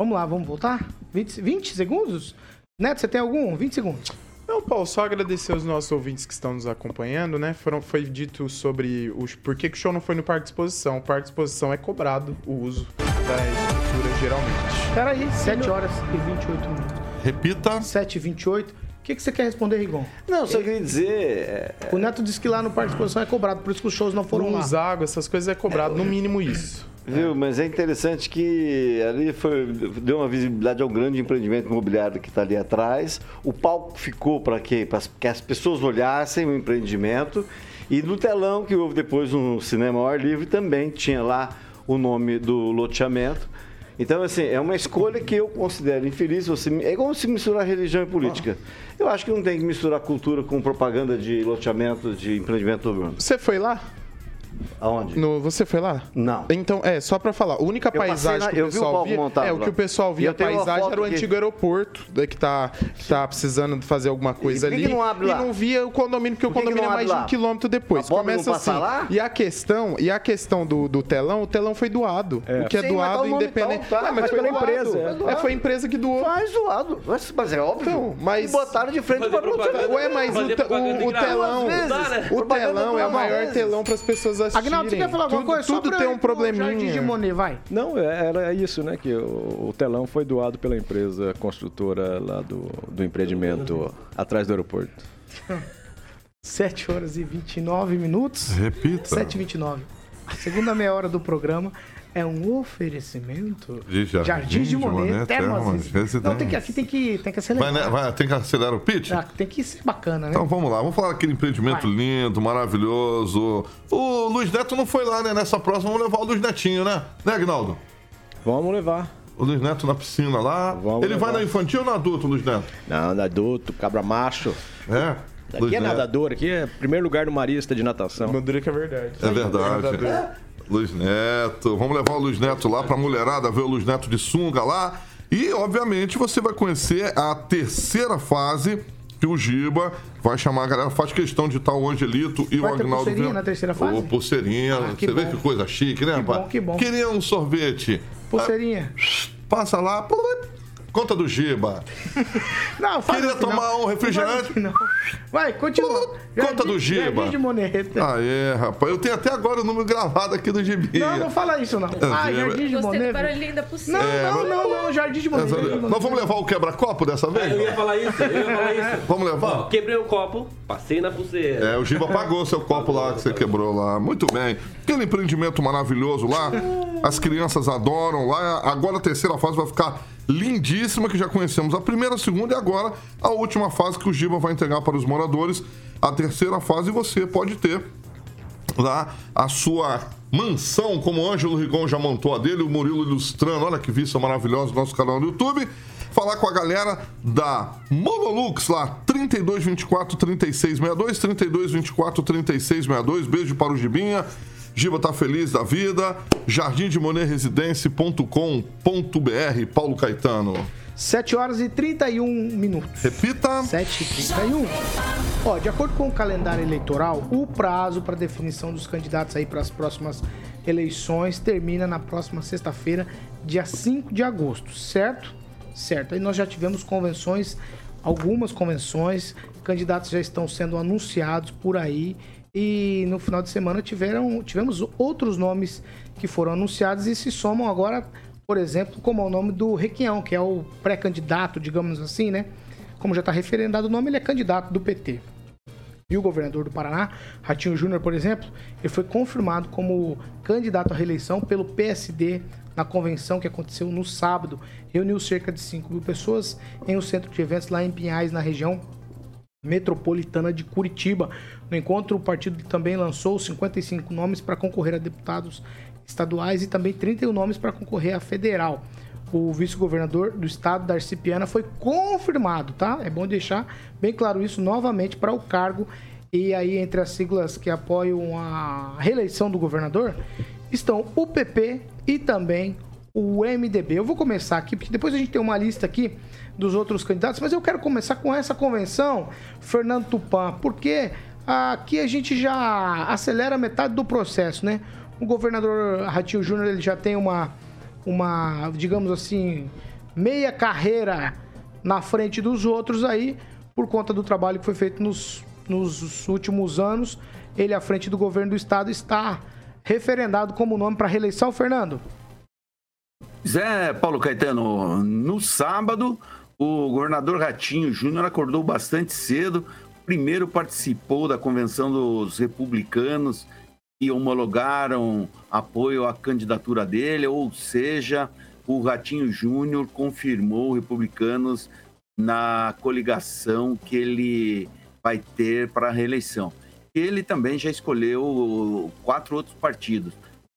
Vamos lá, vamos voltar? 20, 20 segundos? Neto, você tem algum? 20 segundos. Não, Paulo, só agradecer aos nossos ouvintes que estão nos acompanhando, né? Foram, foi dito sobre os, por que, que o show não foi no Parque de Exposição. O Parque de Exposição é cobrado o uso da estrutura geralmente. Peraí, 7 horas e 28 minutos. Repita. 7 e 28. O que, que você quer responder, Rigon? Não, só queria dizer. é, O Neto disse que lá no Parque de Exposição é cobrado, por isso que os shows não foram lá. Luz, água, essas coisas é cobrado, no mínimo isso. Viu, mas é interessante que ali foi, deu uma visibilidade ao grande empreendimento imobiliário que está ali atrás. O palco ficou para quê? Para que as pessoas olhassem o empreendimento. E no telão que houve depois no cinema ao ar livre também tinha lá o nome do loteamento. Então, assim, é uma escolha que eu considero infeliz. Você, é como se misturar religião e política. Eu acho que não tem que misturar cultura com propaganda de loteamento, de empreendimento urbano. Você foi lá? Aonde? No, você foi lá? Não. Então, é, só pra falar, a única Eu paisagem na- que eu o vi o pessoal via, montado é, o que o pessoal E via a paisagem era o antigo aeroporto, né, que tá, que tá precisando de fazer alguma coisa que ali. que não abre e lá? não via o condomínio, porque o Por que que condomínio é mais de um quilômetro depois. Começa assim. lá? E a questão, e a questão do, do telão, o telão foi doado. O que é Sim, mas doado tá o nome independente. tal, tá, Ué, mas mas foi pela doado. empresa, é doado. É, foi a empresa que doou. Faz zoado. Mas, é óbvio. Então, mas- E botaram de frente pra propaganda. Ué, mas o, o, o telão, vezes. o telão é o maior telão para as pessoas assistirem. Agnaldo, você quer falar alguma tudo, coisa? Tudo tem um ir pro Jardim de probleminha. Monet, vai. Não, é- era isso, né? Que o, o telão foi doado pela empresa construtora lá do, do empreendimento atrás do aeroporto. 7 horas e 29 minutos. Repita. 7 e 29. A segunda meia hora do programa é um oferecimento De Jardim de de Monet, Monet, Termas Residências. Não, tem que, aqui tem que, tem que Vai, acelerar. né? Vai, tem que acelerar o pitch? Ah, tem que ser bacana, né? Então vamos lá, vamos falar daquele empreendimento Vai. lindo, maravilhoso. O Luiz Neto não foi lá, né? Nessa próxima, vamos levar o Luiz Netinho, né? Né, Agnaldo? Vamos levar. O Luiz Neto na piscina lá. Vamos Ele vai levar. na infantil ou na adulto, Luiz Neto? Não, adulto, cabra macho. É? Aqui Luiz é Neto. nadador, aqui é primeiro lugar do marista de natação. Diria que é verdade. É verdade. Luiz Neto. Vamos levar o Luiz Neto lá pra mulherada ver o Luiz Neto de sunga lá. E, obviamente, você vai conhecer a terceira fase que o Giba vai chamar a galera. Faz questão de estar o Angelito e Vai o Agnaldo. pulseirinha vendo. na terceira fase? Ô, pulseirinha. Ah, você vê bom. que coisa chique, né, Que rapaz? bom, que bom. Queria um sorvete. Pulseirinha. Passa lá. Conta do Giba. Não, faz Queria não. tomar um refrigerante? Não. Vai, continua. Conta do Giba. Jardim de Monet. Aê, rapaz. Eu tenho até agora o número gravado aqui do Gibinha. Não, não fala isso, não. É, Ah. Jardim de Gostei do Monet. barulhinho da pulseira. Não, É, não, não, não, Jardim de Monet. Jardim de Monet. Nós vamos levar o quebra-copo dessa vez? Eu ia falar isso, eu ia falar isso. Vamos levar? Ó, quebrei o copo, passei na pulseira. É, o Giba pagou seu copo lá que você quebrou lá. Muito bem. Aquele empreendimento maravilhoso lá. As crianças adoram lá. Agora a terceira fase vai ficar lindíssima, que já conhecemos a primeira, a segunda e agora a última fase que o Giba vai entregar para os moradores. A terceira fase você pode ter lá a sua mansão, como o Ângelo Rigon já montou a dele, o Murilo ilustrando. Olha que vista maravilhosa no nosso canal no YouTube. Falar com a galera da Monolux lá, 3224 3662, 3224 3662. Beijo para o Gibinha. Giba tá feliz da vida. Jardimdemonerresidência.com.br. Paulo Caetano. 7 horas e 31 minutos. Repita. 7 e 31. Ó, de acordo com o calendário eleitoral, o prazo para definição dos candidatos aí para as próximas eleições termina na próxima sexta-feira, dia 5 de agosto, certo? Certo. Aí nós já tivemos convenções, algumas convenções, candidatos já estão sendo anunciados por aí e no final de semana tiveram, tivemos outros nomes que foram anunciados e se somam agora, por exemplo, como é o nome do Requião, que é o pré-candidato, digamos assim, né? Como já está referendado o nome, ele é candidato do PT. E o governador do Paraná, Ratinho Júnior, por exemplo, ele foi confirmado como candidato à reeleição pelo PSD na convenção que aconteceu no sábado. Reuniu cerca de 5 mil pessoas em um centro de eventos lá em Pinhais, na região metropolitana de Curitiba. No encontro, o partido também lançou 55 nomes para concorrer a deputados estaduais e também 31 nomes para concorrer a federal. O vice-governador do estado, Darcy Piana, foi confirmado, tá? É bom deixar bem claro isso novamente para o cargo. E aí, entre as siglas que apoiam a reeleição do governador, estão o PP e também o MDB. Eu vou começar aqui, porque depois a gente tem uma lista aqui dos outros candidatos, mas eu quero começar com essa convenção, Fernando Tupan, porque aqui a gente já acelera metade do processo, né? O governador Ratinho Júnior ele já tem uma, uma, digamos assim, meia carreira na frente dos outros aí, por conta do trabalho que foi feito nos, nos últimos anos. Ele, à frente do governo do estado, está referendado como nome para reeleição, Fernando. Zé Paulo Caetano, no sábado, o governador Ratinho Júnior acordou bastante cedo. Primeiro participou da convenção dos republicanos que homologaram apoio à candidatura dele, ou seja, o Ratinho Júnior confirmou republicanos na coligação que ele vai ter para a reeleição. Ele também já escolheu quatro outros partidos.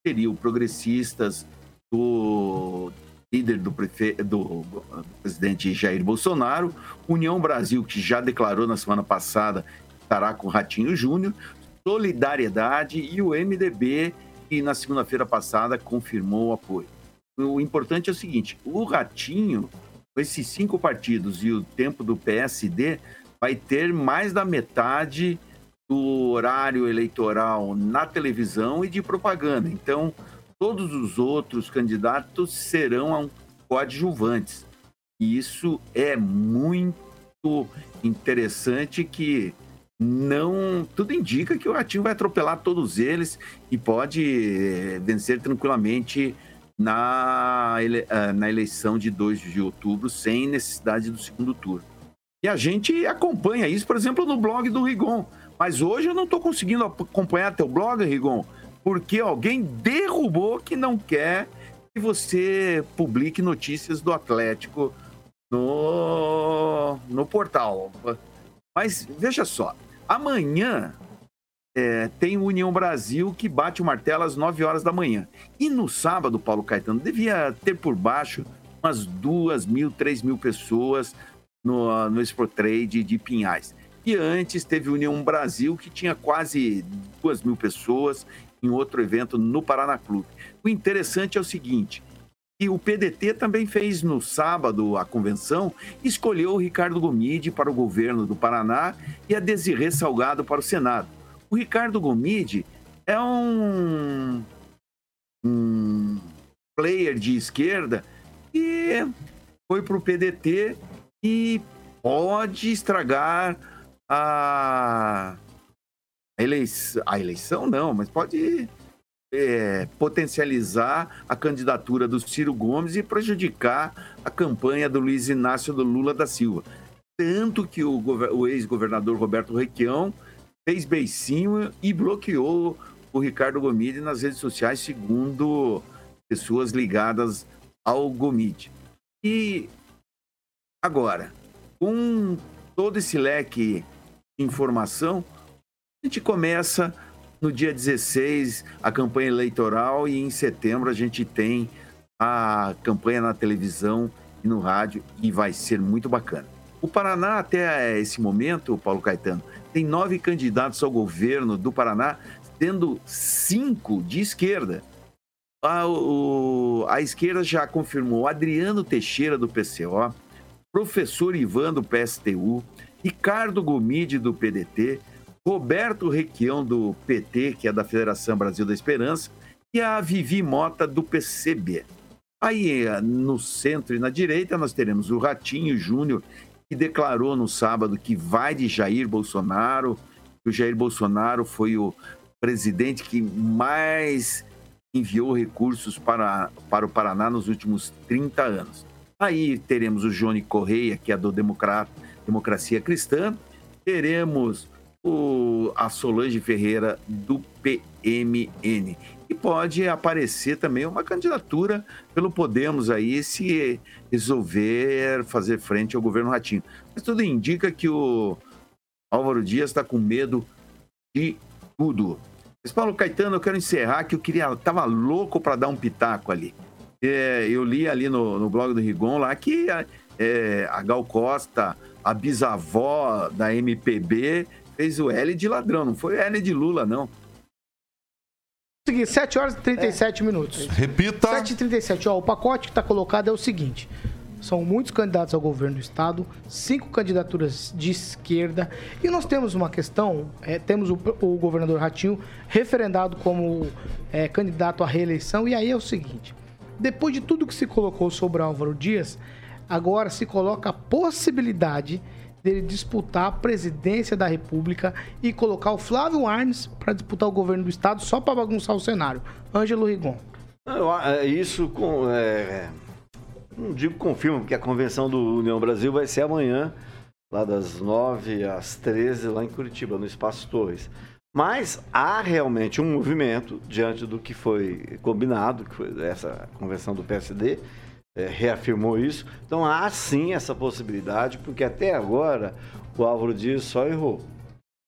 Seria o Progressistas, do líder do, prefe... do presidente Jair Bolsonaro, União Brasil, que já declarou na semana passada que estará com o Ratinho Júnior, Solidariedade e o MDB, que na segunda-feira passada confirmou o apoio. O importante é o seguinte: o Ratinho, com esses cinco partidos e o tempo do PSD, vai ter mais da metade do horário eleitoral na televisão e de propaganda. Então, todos os outros candidatos serão coadjuvantes. E isso é muito interessante que não tudo indica que o Ratinho vai atropelar todos eles e pode eh, vencer tranquilamente na, ele, ah, na eleição de 2 de outubro sem necessidade do segundo turno. E a gente acompanha isso, por exemplo, no blog do Rigon. Mas hoje eu não estou conseguindo acompanhar teu blog, Rigon, porque alguém derrubou que não quer que você publique notícias do Atlético no, no portal. Mas veja só, amanhã é, tem o União Brasil que bate o martelo às 9 horas da manhã. E no sábado, Paulo Caetano, devia ter por baixo umas duas mil, três mil pessoas no, no Expo Trade de Pinhais. E antes teve União Brasil, que tinha quase duas mil pessoas em outro evento no Paraná Clube. O interessante é o seguinte, que o PDT também fez no sábado a convenção, escolheu o Ricardo Gomide para o governo do Paraná e a Desirê Salgado para o Senado. O Ricardo Gomide é um, um player de esquerda que foi para o PDT e pode estragar a, eleição, a eleição não, mas pode é, potencializar a candidatura do Ciro Gomes e prejudicar a campanha do Luiz Inácio do Lula da Silva. Tanto que o, o ex-governador Roberto Requião fez beicinho e bloqueou o Ricardo Gomide nas redes sociais, segundo pessoas ligadas ao Gomide. E agora, com todo esse leque de informação, a gente começa no dia 16 a campanha eleitoral e em setembro a gente tem a campanha na televisão e no rádio e vai ser muito bacana. O Paraná, até esse momento, Paulo Caetano, tem nove candidatos ao governo do Paraná, tendo cinco de esquerda. A, o, a esquerda já confirmou Adriano Teixeira, do PCO, professor Ivan, do PSTU, Ricardo Gomide, do PDT, Roberto Requião, do PT, que é da Federação Brasil da Esperança, e a Vivi Mota, do PCB. Aí, no centro e na direita, nós teremos o Ratinho Júnior que declarou no sábado que vai de Jair Bolsonaro. O Jair Bolsonaro foi o presidente que mais enviou recursos para, para o Paraná nos últimos 30 anos. Aí teremos o Johnny Correia, que é do Democrata, Democracia Cristã. Teremos o, a Solange Ferreira, do PMN. E pode aparecer também uma candidatura pelo Podemos aí, se resolver fazer frente ao governo Ratinho. Mas tudo indica que o Álvaro Dias está com medo de tudo. Mas, Paulo Caetano, eu quero encerrar que eu queria, tava louco para dar um pitaco ali. É, eu li ali no, no, blog do Rigon lá que é, a Gal Costa, a bisavó da MPB, fez o L de ladrão, não foi L de Lula, não. Seguinte, 7 horas e 37 é. minutos. Repita. 7 e 37. Ó, o pacote que está colocado é o seguinte: são muitos candidatos ao governo do estado, cinco candidaturas de esquerda, e nós temos uma questão: é, temos o, o, governador Ratinho referendado como é, candidato à reeleição, e aí é o seguinte: depois de tudo que se colocou sobre Álvaro Dias, agora se coloca a possibilidade dele disputar a presidência da República e colocar o Flávio Arnes para disputar o governo do estado só para bagunçar o cenário. Ângelo Rigon. É, isso com, é, não digo confirma, porque a convenção do União Brasil vai ser amanhã, lá das 9 às 13, lá em Curitiba, no Espaço Torres. Mas há realmente um movimento diante do que foi combinado, que foi essa convenção do PSD, é, reafirmou isso. Então há sim essa possibilidade, porque até agora o Álvaro Dias só errou.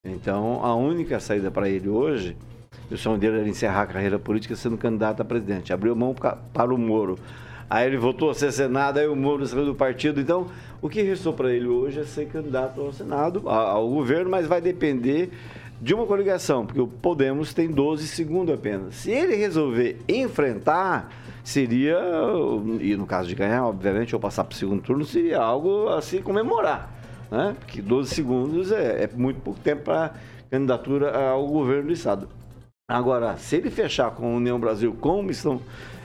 Então a única saída para ele hoje, o sonho dele era encerrar a carreira política sendo candidato a presidente. Abriu mão para o Moro. Aí ele voltou a ser Senado, aí o Moro saiu do partido. Então, o que restou para ele hoje é ser candidato ao Senado, ao governo, mas vai depender de uma coligação, porque o Podemos tem 12 segundos apenas. Se ele resolver enfrentar, seria, e no caso de ganhar, obviamente, ou passar para o segundo turno, seria algo a se comemorar. Né? Porque 12 segundos é, é muito pouco tempo para candidatura ao governo do Estado. Agora, se ele fechar com a União Brasil, como estão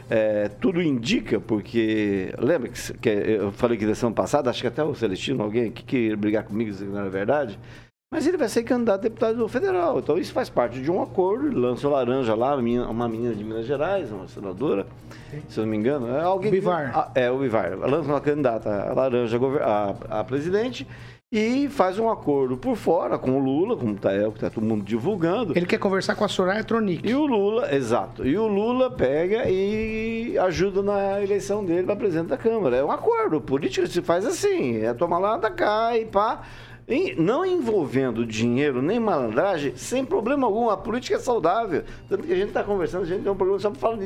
é, tudo indica, porque lembra que, que, eu falei que na semana passada, acho que até o Celestino, alguém que queria brigar comigo, se não era verdade, mas ele vai ser candidato a deputado federal. Então isso faz parte de um acordo. Lança o laranja lá, uma menina de Minas Gerais, uma senadora, se eu não me engano. É alguém. Bivar. Que, é, o Bivar. Lança uma candidata a laranja a, a presidente e faz um acordo por fora com o Lula, como está é, tá todo mundo divulgando. Ele quer conversar com a Soraya Tronic. E o Lula, exato. E o Lula pega e ajuda na eleição dele para presidente da Câmara. É um acordo. Política se faz assim, é tomar lá da cá e pá não envolvendo dinheiro nem malandragem, sem problema algum. A política é saudável. Tanto que a gente está conversando, a gente tem um programa só para falar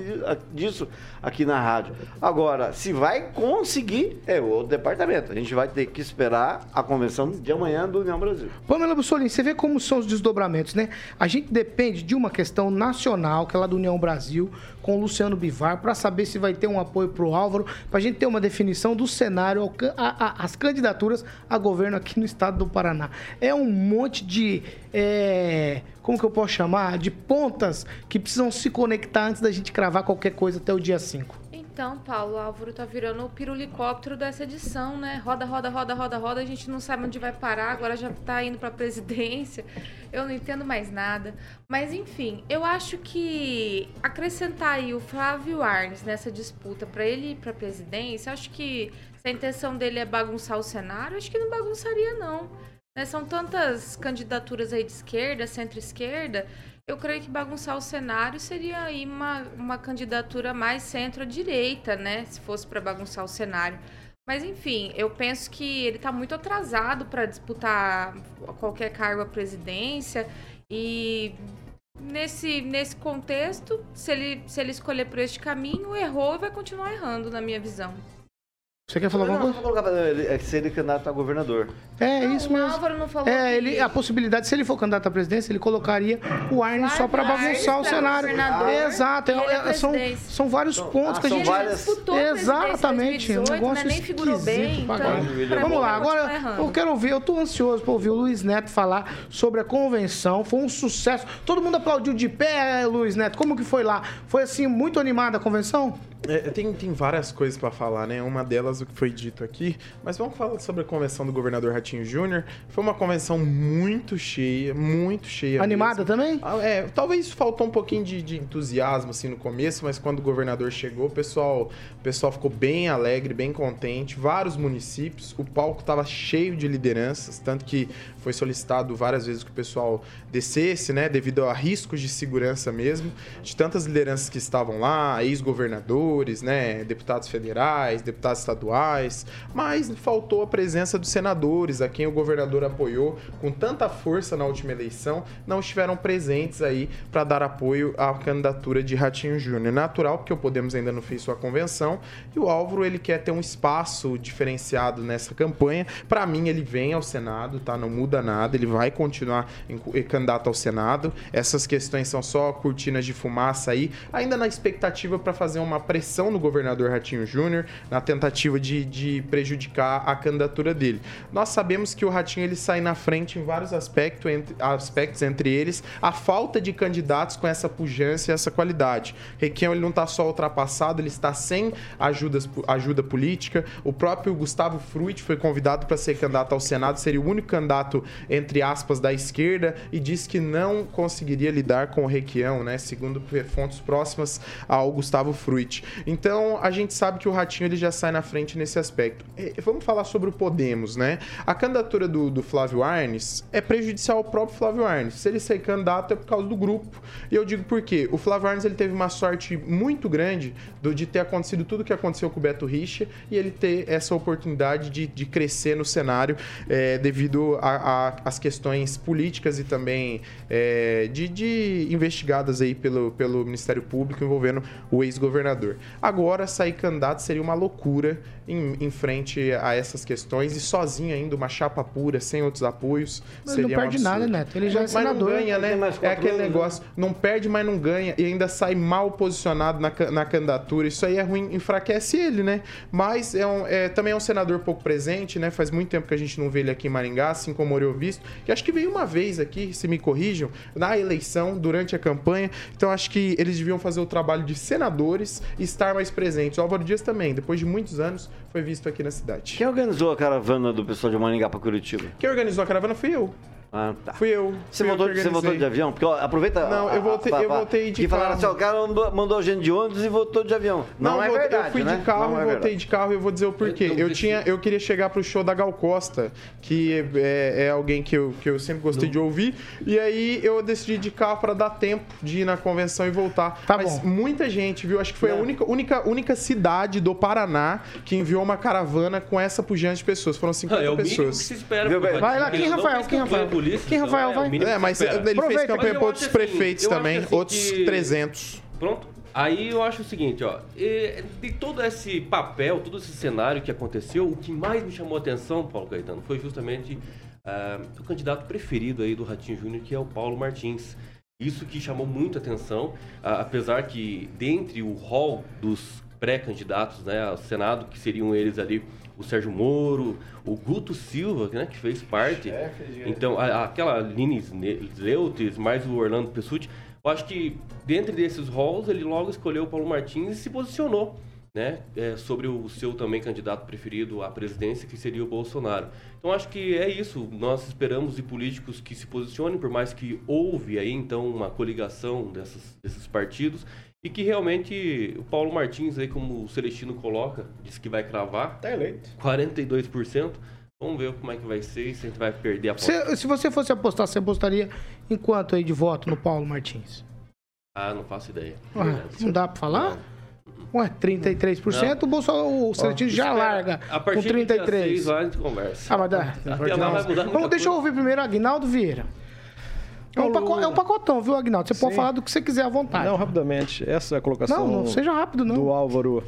disso aqui na rádio. Agora, se vai conseguir, é outro departamento. A gente vai ter que esperar a convenção de amanhã do União Brasil. Pamela Bussolini, você vê como são os desdobramentos, né? A gente depende de uma questão nacional, que é lá do União Brasil, com o Luciano Bivar, para saber se vai ter um apoio para o Álvaro, para a gente ter uma definição do cenário, a, a, as candidaturas a governo aqui no estado do Paraná. É um monte de. É, como que eu posso chamar? De pontas que precisam se conectar antes da gente cravar qualquer coisa até o dia 5. Então, Paulo, Álvaro tá virando o pirulicóptero dessa edição, né? Roda, roda, roda, roda, roda, a gente não sabe onde vai parar, agora já tá indo pra presidência. Eu não entendo mais nada. Mas, enfim, eu acho que acrescentar aí o Flávio Arnes nessa disputa para ele ir pra presidência, acho que se a intenção dele é bagunçar o cenário, acho que não bagunçaria, não. Né? São tantas candidaturas aí de esquerda, centro-esquerda, eu creio que bagunçar o cenário seria aí uma, uma candidatura mais centro-direita, né? Se fosse para bagunçar o cenário. Mas enfim, eu penso que ele está muito atrasado para disputar qualquer cargo à presidência e nesse, nesse contexto, se ele, se ele escolher por este caminho, errou e vai continuar errando, na minha visão. Você quer falar alguma coisa? Ele, é ser ele candidato a governador. É, não, isso mesmo. O Álvaro não falou é, ele, a possibilidade, se ele for candidato à presidência, ele colocaria o Arne só para bagunçar o cenário. Exato. É, é, são, são vários então, pontos ah, que a gente várias... disputou. Exatamente. 2018, um negócio né? Nem figurou bem. Então, Vamos lá, agora eu quero ouvir, eu tô ansioso para ouvir o Luiz Neto falar sobre a convenção. Foi um sucesso. Todo mundo aplaudiu de pé, Luiz Neto. Como que foi lá? Foi assim, muito animada a convenção? É, tem, tem várias coisas para falar, né? Uma delas o que foi dito aqui, mas vamos falar sobre a convenção do governador Ratinho Júnior. Foi uma convenção muito cheia, muito cheia. Animada mesmo. também? Ah, é, talvez faltou um pouquinho de, de, entusiasmo assim no começo, mas quando o governador chegou, o pessoal, o pessoal ficou bem alegre, bem contente. Vários municípios, o palco estava cheio de lideranças, tanto que foi solicitado várias vezes que o pessoal descesse, né, devido a riscos de segurança mesmo, de tantas lideranças que estavam lá, ex-governadores, né, deputados federais, deputados estaduais, mas faltou a presença dos senadores, a quem o governador apoiou com tanta força na última eleição, não estiveram presentes aí para dar apoio à candidatura de Ratinho Júnior. Natural, porque o Podemos ainda não fez sua convenção e o Álvaro ele quer ter um espaço diferenciado nessa campanha. Para mim, ele vem ao Senado, tá? Não muda nada, ele vai continuar candidato candidato ao Senado. Essas questões são só cortinas de fumaça aí, ainda na expectativa para fazer uma pressão no governador Ratinho Júnior, na tentativa de, de prejudicar a candidatura dele. Nós sabemos que o Ratinho ele sai na frente em vários aspectos, entre, aspectos, entre eles a falta de candidatos com essa pujança e essa qualidade. Requião ele não está só ultrapassado, ele está sem ajudas, ajuda política. O próprio Gustavo Fruit foi convidado para ser candidato ao Senado, seria o único candidato, entre aspas, da esquerda e disse que não conseguiria lidar com o Requião, né? Segundo fontes próximas ao Gustavo Fruit. Então, a gente sabe que o Ratinho ele já sai na frente nesse aspecto. E, vamos falar sobre o Podemos, né? A candidatura do, do Flávio Arnes é prejudicial ao próprio Flávio Arnes. Se ele ser candidato é por causa do grupo. E eu digo por quê? O Flávio Arnes ele teve uma sorte muito grande do, de ter acontecido tudo o que aconteceu com o Beto Richa e ele ter essa oportunidade de, de crescer no cenário é, devido às questões políticas e também também é, de, de, investigadas aí pelo, pelo Ministério Público envolvendo o ex-governador. Agora, sair candidato seria uma loucura em, em frente a essas questões e sozinho ainda, uma chapa pura, sem outros apoios. Mas seria não perde um nada, Neto. Ele já é mas, mas senador. não ganha, né? É aquele anos, né? negócio. Não perde, mas não ganha. E ainda sai mal posicionado na, na candidatura. Isso aí é ruim, enfraquece ele, né? Mas é um, é, também é um senador pouco presente, né? Faz muito tempo que a gente não vê ele aqui em Maringá, assim como o Oreo Visto. Que acho que veio uma vez aqui, se me corrijam, na eleição, durante a campanha. Então acho que eles deviam fazer o trabalho de senadores e estar mais presentes. O Álvaro Dias também, depois de muitos anos, foi visto aqui na cidade. Quem organizou a caravana do pessoal de Maringá para Curitiba? Quem organizou a caravana fui eu. Ah, tá. Fui eu. Você Fui eu voltou, que você voltou de avião? Porque ó, aproveita. Não, eu voltei- eu voltei de Que falaram carro. assim, ó, o cara mandou, mandou a gente de ônibus e voltou de avião. Não, é eu voltei- verdade, Eu fui né? de carro Não é e voltei de carro e eu vou dizer o porquê. Eu- Eu, eu tinha, eu queria chegar pro show da Gal Costa, que é, é alguém que eu, que eu sempre gostei de ouvir. E aí eu decidi de carro para dar tempo de ir na convenção e voltar. Tá Mas bom. muita gente, viu? Acho que foi a única, única, única cidade do Paraná que enviou uma caravana com essa pujança de pessoas. Foram 50 É o mínimo que pessoas. se espera. Vai lá, quem, não Rafael? Quem, Rafael? Quem, então Rafael, é vai? o mínimo É, que mas espera. ele fez Aproveita. campanha Mas para outros acho assim, prefeitos eu acho também, assim outros que- 300. Pronto. Aí eu acho o seguinte, ó, e, de todo esse papel, todo esse cenário que aconteceu, o que mais me chamou a atenção, Paulo Caetano, foi justamente ah, o candidato preferido aí do Ratinho Júnior, que é o Paulo Martins. Isso que chamou muito a atenção, ah, apesar que dentre o hall dos pré-candidatos, né, ao Senado, que seriam eles ali o Sérgio Moro, o Guto Silva, né, que fez parte. Então, a- aquela Lines Leutes, mais o Orlando Pessutti, eu acho que dentre desses halls ele logo escolheu o Paulo Martins e se posicionou, né, é, sobre o seu também candidato preferido à presidência, que seria o Bolsonaro. Então, acho que é isso. Nós esperamos de políticos que se posicionem, por mais que houve aí então uma coligação dessas, desses partidos e que realmente o Paulo Martins aí, como o Celestino coloca, disse que vai cravar Tá eleito. 42%. Vamos ver como é que vai ser e se a gente vai perder a aposta. Se, se você fosse apostar, você apostaria em quanto aí de voto no Paulo Martins? Ah, não faço ideia. Ah, não dá pra falar? Ué, 33%, o Bolsonaro, o Celestino já larga A com partir dia 33. 6 lá a gente conversa. Ah, mas dá. Até lá vai mudar muita Vamos, deixa eu ouvir primeiro Aguinaldo Vieira. É um, paco- é um pacotão, viu, Aguinaldo? Você pode Sim. falar do que você quiser à vontade. Não, rapidamente, essa colocação Não, não seja rápido, não. do Álvaro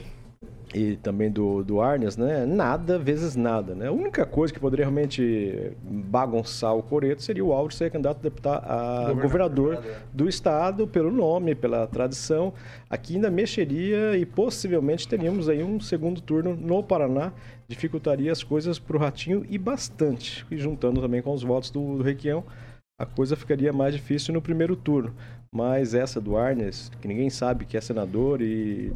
e também do, do Arnes, né? Nada vezes nada, né? A única coisa que poderia realmente bagunçar o coreto seria o Álvaro ser candidato a, deputado, a governador, do estado pelo nome, pela tradição. Aqui ainda mexeria e possivelmente teríamos aí um segundo turno no Paraná. Dificultaria as coisas para o Ratinho e bastante. E juntando também com os votos do, do Requião, a coisa ficaria mais difícil no primeiro turno. Mas essa do Arnes, que ninguém sabe que é senador e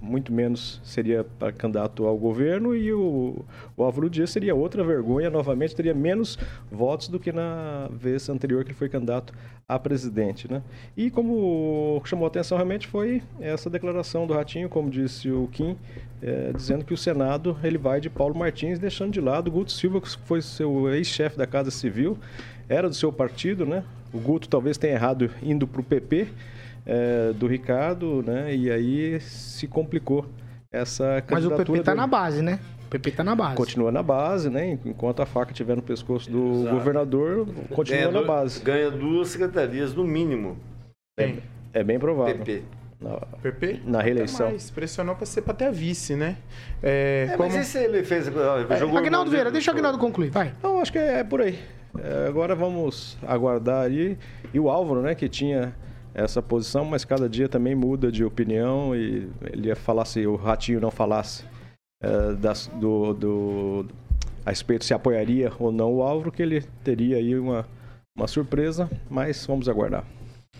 muito menos seria para candidato ao governo, e o, o Álvaro Dias seria outra vergonha, novamente teria menos votos do que na vez anterior que ele foi candidato a presidente. Né? E como chamou atenção realmente foi essa declaração do Ratinho, como disse o Kim, eh, dizendo que o Senado ele vai de Paulo Martins, deixando de lado o Guto Silva, que foi seu ex-chefe da Casa Civil, era do seu partido, né? O Guto talvez tenha errado indo para o PP eh, do Ricardo, né? E aí se complicou essa Mas o candidatura PP tá dele. na base, né? O PP tá na base. Continua na base, né? Enquanto a faca estiver no pescoço do Exato. governador, continua Ganha na base. Ganha duas secretarias no mínimo. Tem. É bem provável. PP. Na, PP? na reeleição. Até mais, pressionou pra ser pra ter a vice, né? É, É, como... mas esse ele fez. jogou Aguinaldo no- Vieira, deixa o Aguinaldo concluir, vai. Não, acho que é por aí. É, agora vamos aguardar aí. E o Álvaro, né, que tinha essa posição, mas cada dia também muda de opinião e ele ia falar se o Ratinho não falasse é, das- do, do- a respeito se apoiaria ou não o Álvaro, que ele teria aí uma, uma surpresa, mas vamos aguardar.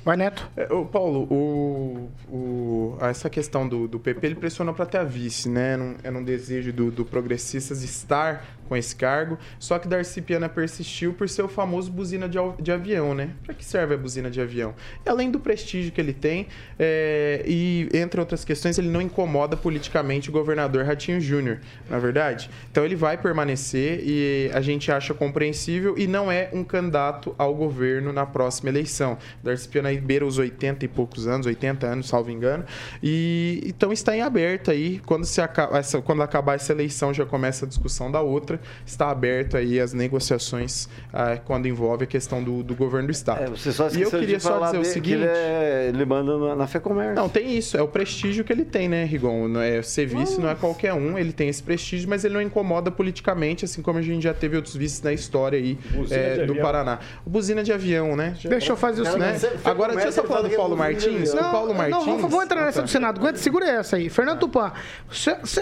Vai, Neto. É, ô, Paulo, o, o- essa questão do, do PP, ele pressionou para ter a vice, né? Era um, era um desejo do, do Progressistas estar com esse cargo. Só que Darcy Piana persistiu por ser o famoso buzina de, de avião, né? Para que serve a buzina de avião? E além do prestígio que ele tem, é, e entre outras questões, ele não incomoda politicamente o governador Ratinho Júnior, na verdade. Então ele vai permanecer e a gente acha compreensível e não é um candidato ao governo na próxima eleição. Darcy Piana beira os 80 e poucos anos, 80 anos, salvo engano. E então está em aberto aí. Quando, se aca- essa- quando acabar essa eleição, já começa a discussão da outra. Está aberto aí às negociações ah, quando envolve a questão do, do governo do Estado. É, você só e eu queria de só falar dizer o seguinte... Ele, é- ele manda na, na Fé Comércio. Não, tem isso. É o prestígio que ele tem, né, Rigon? Não é, ser vice não é qualquer um. Ele tem esse prestígio, mas ele não incomoda politicamente, assim como a gente já teve outros vices na história aí é, do avião. Paraná. Buzina de avião, né? Deixa eu fazer o né? seguinte. Agora, deixa eu só falar do Paulo Martins. O Paulo Martins... Não, vamos, entrar nessa Ah, do tá. Senado. Aguenta, segura essa aí. Fernando Tupan,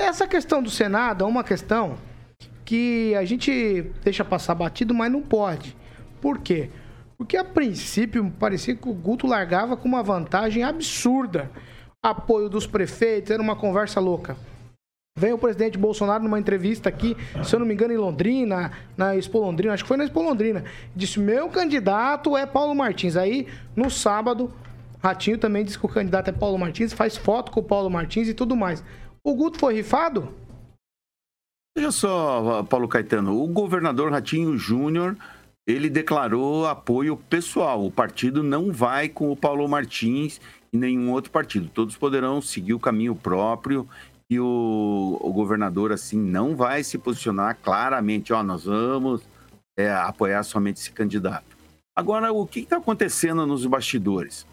essa questão do Senado é uma questão que a gente deixa passar batido, mas não pode. Por quê? Porque a princípio parecia que o Guto largava com uma vantagem absurda. Apoio dos prefeitos, era uma conversa louca. Vem o presidente Bolsonaro numa entrevista aqui, se eu não me engano, em Londrina, na Expo Londrina, acho que foi na Expo Londrina. Disse: meu candidato é Paulo Martins. Aí, no sábado, Ratinho também disse que o candidato é Paulo Martins, faz foto com o Paulo Martins e tudo mais. O Guto foi rifado? Veja só, Paulo Caetano, o governador Ratinho Júnior, ele declarou apoio pessoal. O partido não vai com o Paulo Martins e nenhum outro partido. Todos poderão seguir o caminho próprio e o, o governador, assim, não vai se posicionar claramente, ó, nós vamos é, apoiar somente esse candidato. Agora, o que está acontecendo nos bastidores?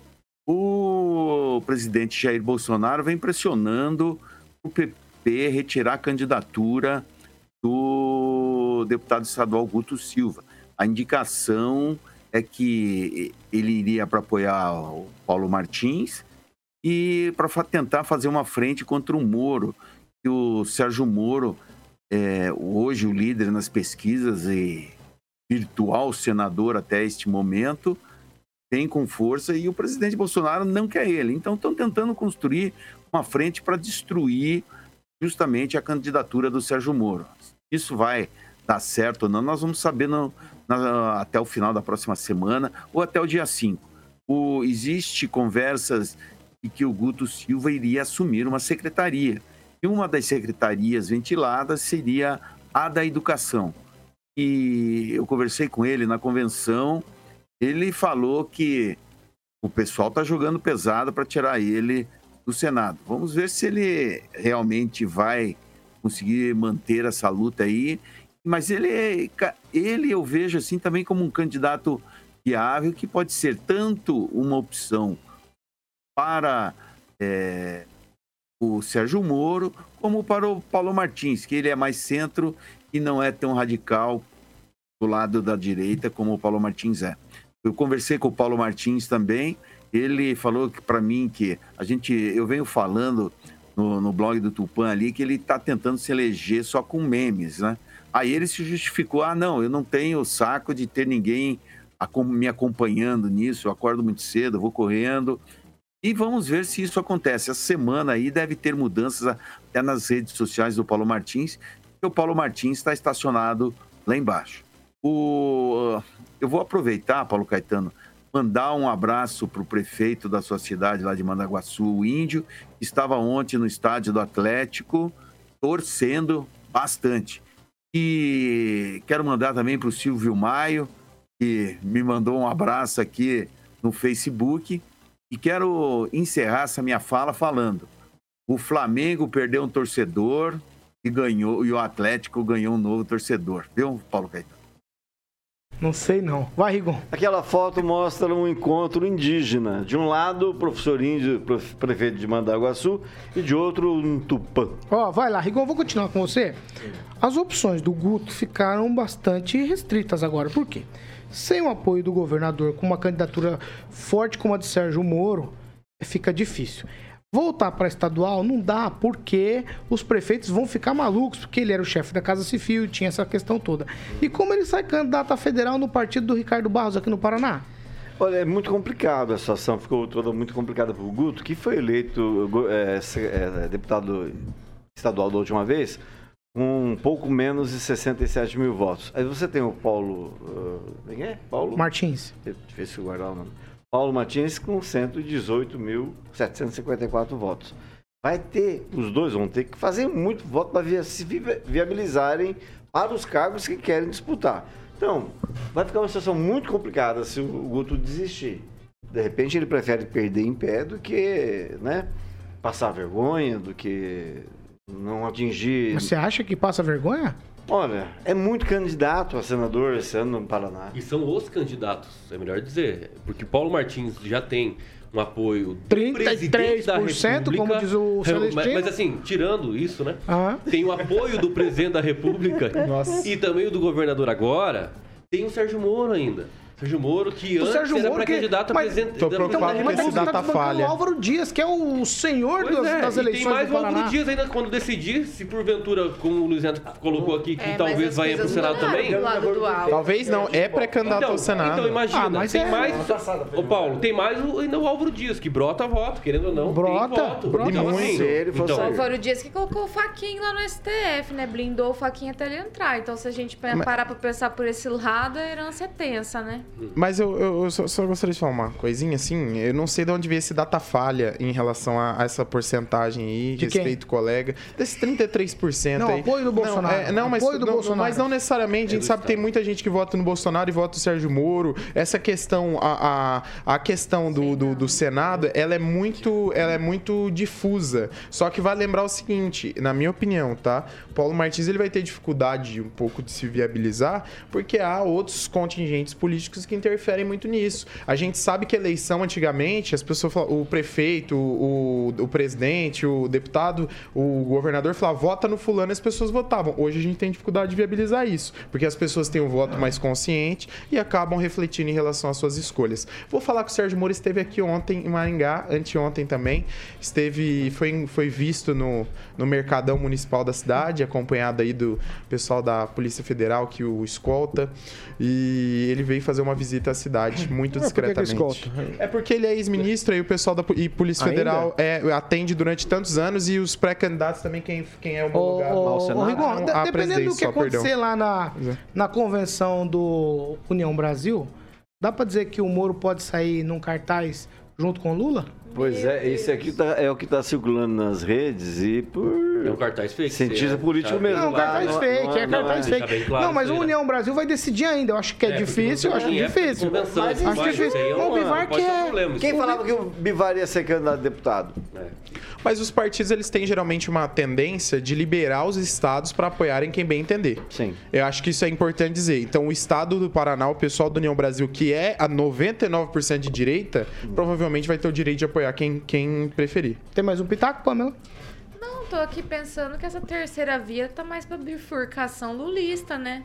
O presidente Jair Bolsonaro vem pressionando o PP retirar a candidatura do deputado estadual Guto Silva. A indicação é que ele iria para apoiar o Paulo Martins e para tentar fazer uma frente contra o Moro. E o Sérgio Moro, é, hoje o líder nas pesquisas e virtual senador até este momento, vem com força e o presidente Bolsonaro não quer ele. Então estão tentando construir uma frente para destruir justamente a candidatura do Sérgio Moro. Isso vai dar certo ou não, nós vamos saber no- na- até o final da próxima semana ou até o dia 5. O, existe conversas de que o Guto Silva iria assumir uma secretaria. E uma das secretarias ventiladas seria a da educação. E eu conversei com ele na convenção, ele falou que o pessoal está jogando pesado para tirar ele do Senado. Vamos ver se ele realmente vai conseguir manter essa luta aí. Mas ele, é- ele eu vejo assim também como um candidato viável que pode ser tanto uma opção para é, o Sérgio Moro como para o Paulo Martins, que ele é mais centro e não é tão radical do lado da direita como o Paulo Martins é. Eu conversei com o Paulo Martins também. Ele falou para mim que a gente, eu venho falando no, no blog do Tupan ali que ele está tentando se eleger só com memes, né? Aí ele se justificou: ah, não, eu não tenho saco de ter ninguém me acompanhando nisso. Eu acordo muito cedo, vou correndo. E vamos ver se isso acontece. Essa semana aí deve ter mudanças até nas redes sociais do Paulo Martins, porque o Paulo Martins está estacionado lá embaixo. O... Eu vou aproveitar, Paulo Caetano, mandar um abraço para o prefeito da sua cidade lá de Mandaguaçu, o Índio, que estava ontem no estádio do Atlético, torcendo bastante. E quero mandar também para o Silvio Maio, que me mandou um abraço aqui no Facebook. E quero encerrar essa minha fala falando: o Flamengo perdeu um torcedor e ganhou, e o Atlético ganhou um novo torcedor. Viu, Paulo Caetano? Não sei não. Vai, Rigon. Aquela foto mostra um encontro indígena. De um lado, o professor índio, prefeito de Mandaguaçu, e de outro, um tupã. Ó, vai lá, Rigon, vou continuar com você. As opções do Guto ficaram bastante restritas agora. Por quê? Sem o apoio do governador com uma candidatura forte como a de Sérgio Moro, fica difícil. Voltar para estadual não dá, porque os prefeitos vão ficar malucos, porque ele era o chefe da Casa Civil e tinha essa questão toda. E como ele sai candidato a federal no partido do Ricardo Barros aqui no Paraná? Olha, é muito complicado, a situação ficou toda muito complicada para o Guto, que foi eleito é, se- é, deputado estadual da última vez, com um pouco menos de 67 mil votos. Aí você tem o Paulo. ah, quem é? Paulo? Martins. Difícil guardar o nome. Paulo Martins com 118.754 votos. Vai ter, os dois vão ter que fazer muito voto para se vi- viabilizarem para os cargos que querem disputar. Então, vai ficar uma situação muito complicada se o Guto desistir. De repente ele prefere perder em pé do que, né, passar vergonha, do que não atingir. Mas você acha que passa vergonha? Olha, é muito candidato a senador esse ano no Paraná. E são os candidatos, é melhor dizer. Porque Paulo Martins já tem um apoio do 33%, presidente da República. como diz o Mas, Celestino. mas assim, tirando isso, né? Aham. Tem o apoio do presidente da República e também o do governador agora. Tem o Sérgio Moro ainda. Sérgio Moro, que O antes Sérgio era Moro que- pré-candidato a mas- presidente Tô da preocupado República. com esse tá data bancando falha. o Álvaro Dias, que é o senhor é, das e eleições tem mais do o Álvaro. Dias ainda quando decidir, se porventura, como o Luiz Neto colocou aqui, que É, talvez vai para o Senado também. Talvez não, é pré-candidato Então, ao Senado. então imagina, Ah, mas tem é- mais. Ô Paulo, tem mais o, ainda o Álvaro Dias, que brota voto, querendo ou não. Brota, tem voto. brota. Então, assim, muito. Ele for então, sair. Álvaro Dias que colocou o Faquinha lá no STF, né? Blindou o Faquinha até ele entrar. Então, se a gente parar pra pensar por esse lado, a herança é tensa, né? Mas eu, eu- só, só gostaria de falar uma coisinha assim. Eu não sei de onde veio esse data falha em relação a, a essa porcentagem aí, De quem? respeito colega. Desses 33% Não, aí. apoio do Bolsonaro. Não, é, não, mas, não, Bolsonaro. mas não necessariamente. A gente sabe que tem muita gente que vota no Bolsonaro e vota no Sérgio Moro. Essa questão, a, a, a questão do, do, do Senado, ela é muito, ela é muito difusa. Só que vale lembrar o seguinte, na minha opinião, tá? Paulo Martins ele vai ter dificuldade um pouco de se viabilizar, porque há outros contingentes políticos que interferem muito nisso. A gente sabe que eleição antigamente, as pessoas falam, o prefeito, o, o presidente, o deputado, o governador falava, vota no fulano, e as pessoas votavam. Hoje a gente tem dificuldade de viabilizar isso, porque as pessoas têm um voto mais consciente e acabam refletindo em relação às suas escolhas. Vou falar que o Sérgio Moro esteve aqui ontem em Maringá, anteontem também, esteve, foi, foi visto no, no Mercadão Municipal da cidade, acompanhado aí do pessoal da Polícia Federal que o escolta, e ele veio fazer uma visita à cidade, muito Mas por que que discretamente. É porque ele é ex-ministro e o pessoal da e Polícia Ainda? Federal é, atende durante tantos anos e os pré-candidatos também, quem, quem é Ô, homologado ô, não, dependendo do que só, perdão. acontecer lá na, é. na convenção do União Brasil, dá pra dizer que o Moro pode sair num cartaz junto com o Lula? Pois é, esse aqui tá- é o que está circulando nas redes e por. É um cartaz fake. Cientista político mesmo. Não, cartaz Não- fake, não é cartaz deixar fake. claro não, mas o né? União Brasil vai decidir ainda. Eu acho que é, porque difícil, eu não acho de difícil. Mas acho difícil. é O Bivar pode que ser é... problema. Quem falava que o Bivar ia ser candidato a deputado? É. Mas os partidos eles têm geralmente uma tendência de liberar os estados para apoiarem quem bem entender. Sim. Eu acho que isso é importante dizer. Então, o estado do Paraná, o pessoal do União Brasil, que é a 99% de direita, provavelmente vai ter o direito de apoiar quem, quem preferir. Tem mais um pitaco, Pamela? Não, tô aqui pensando que essa terceira via tá mais pra bifurcação lulista, né?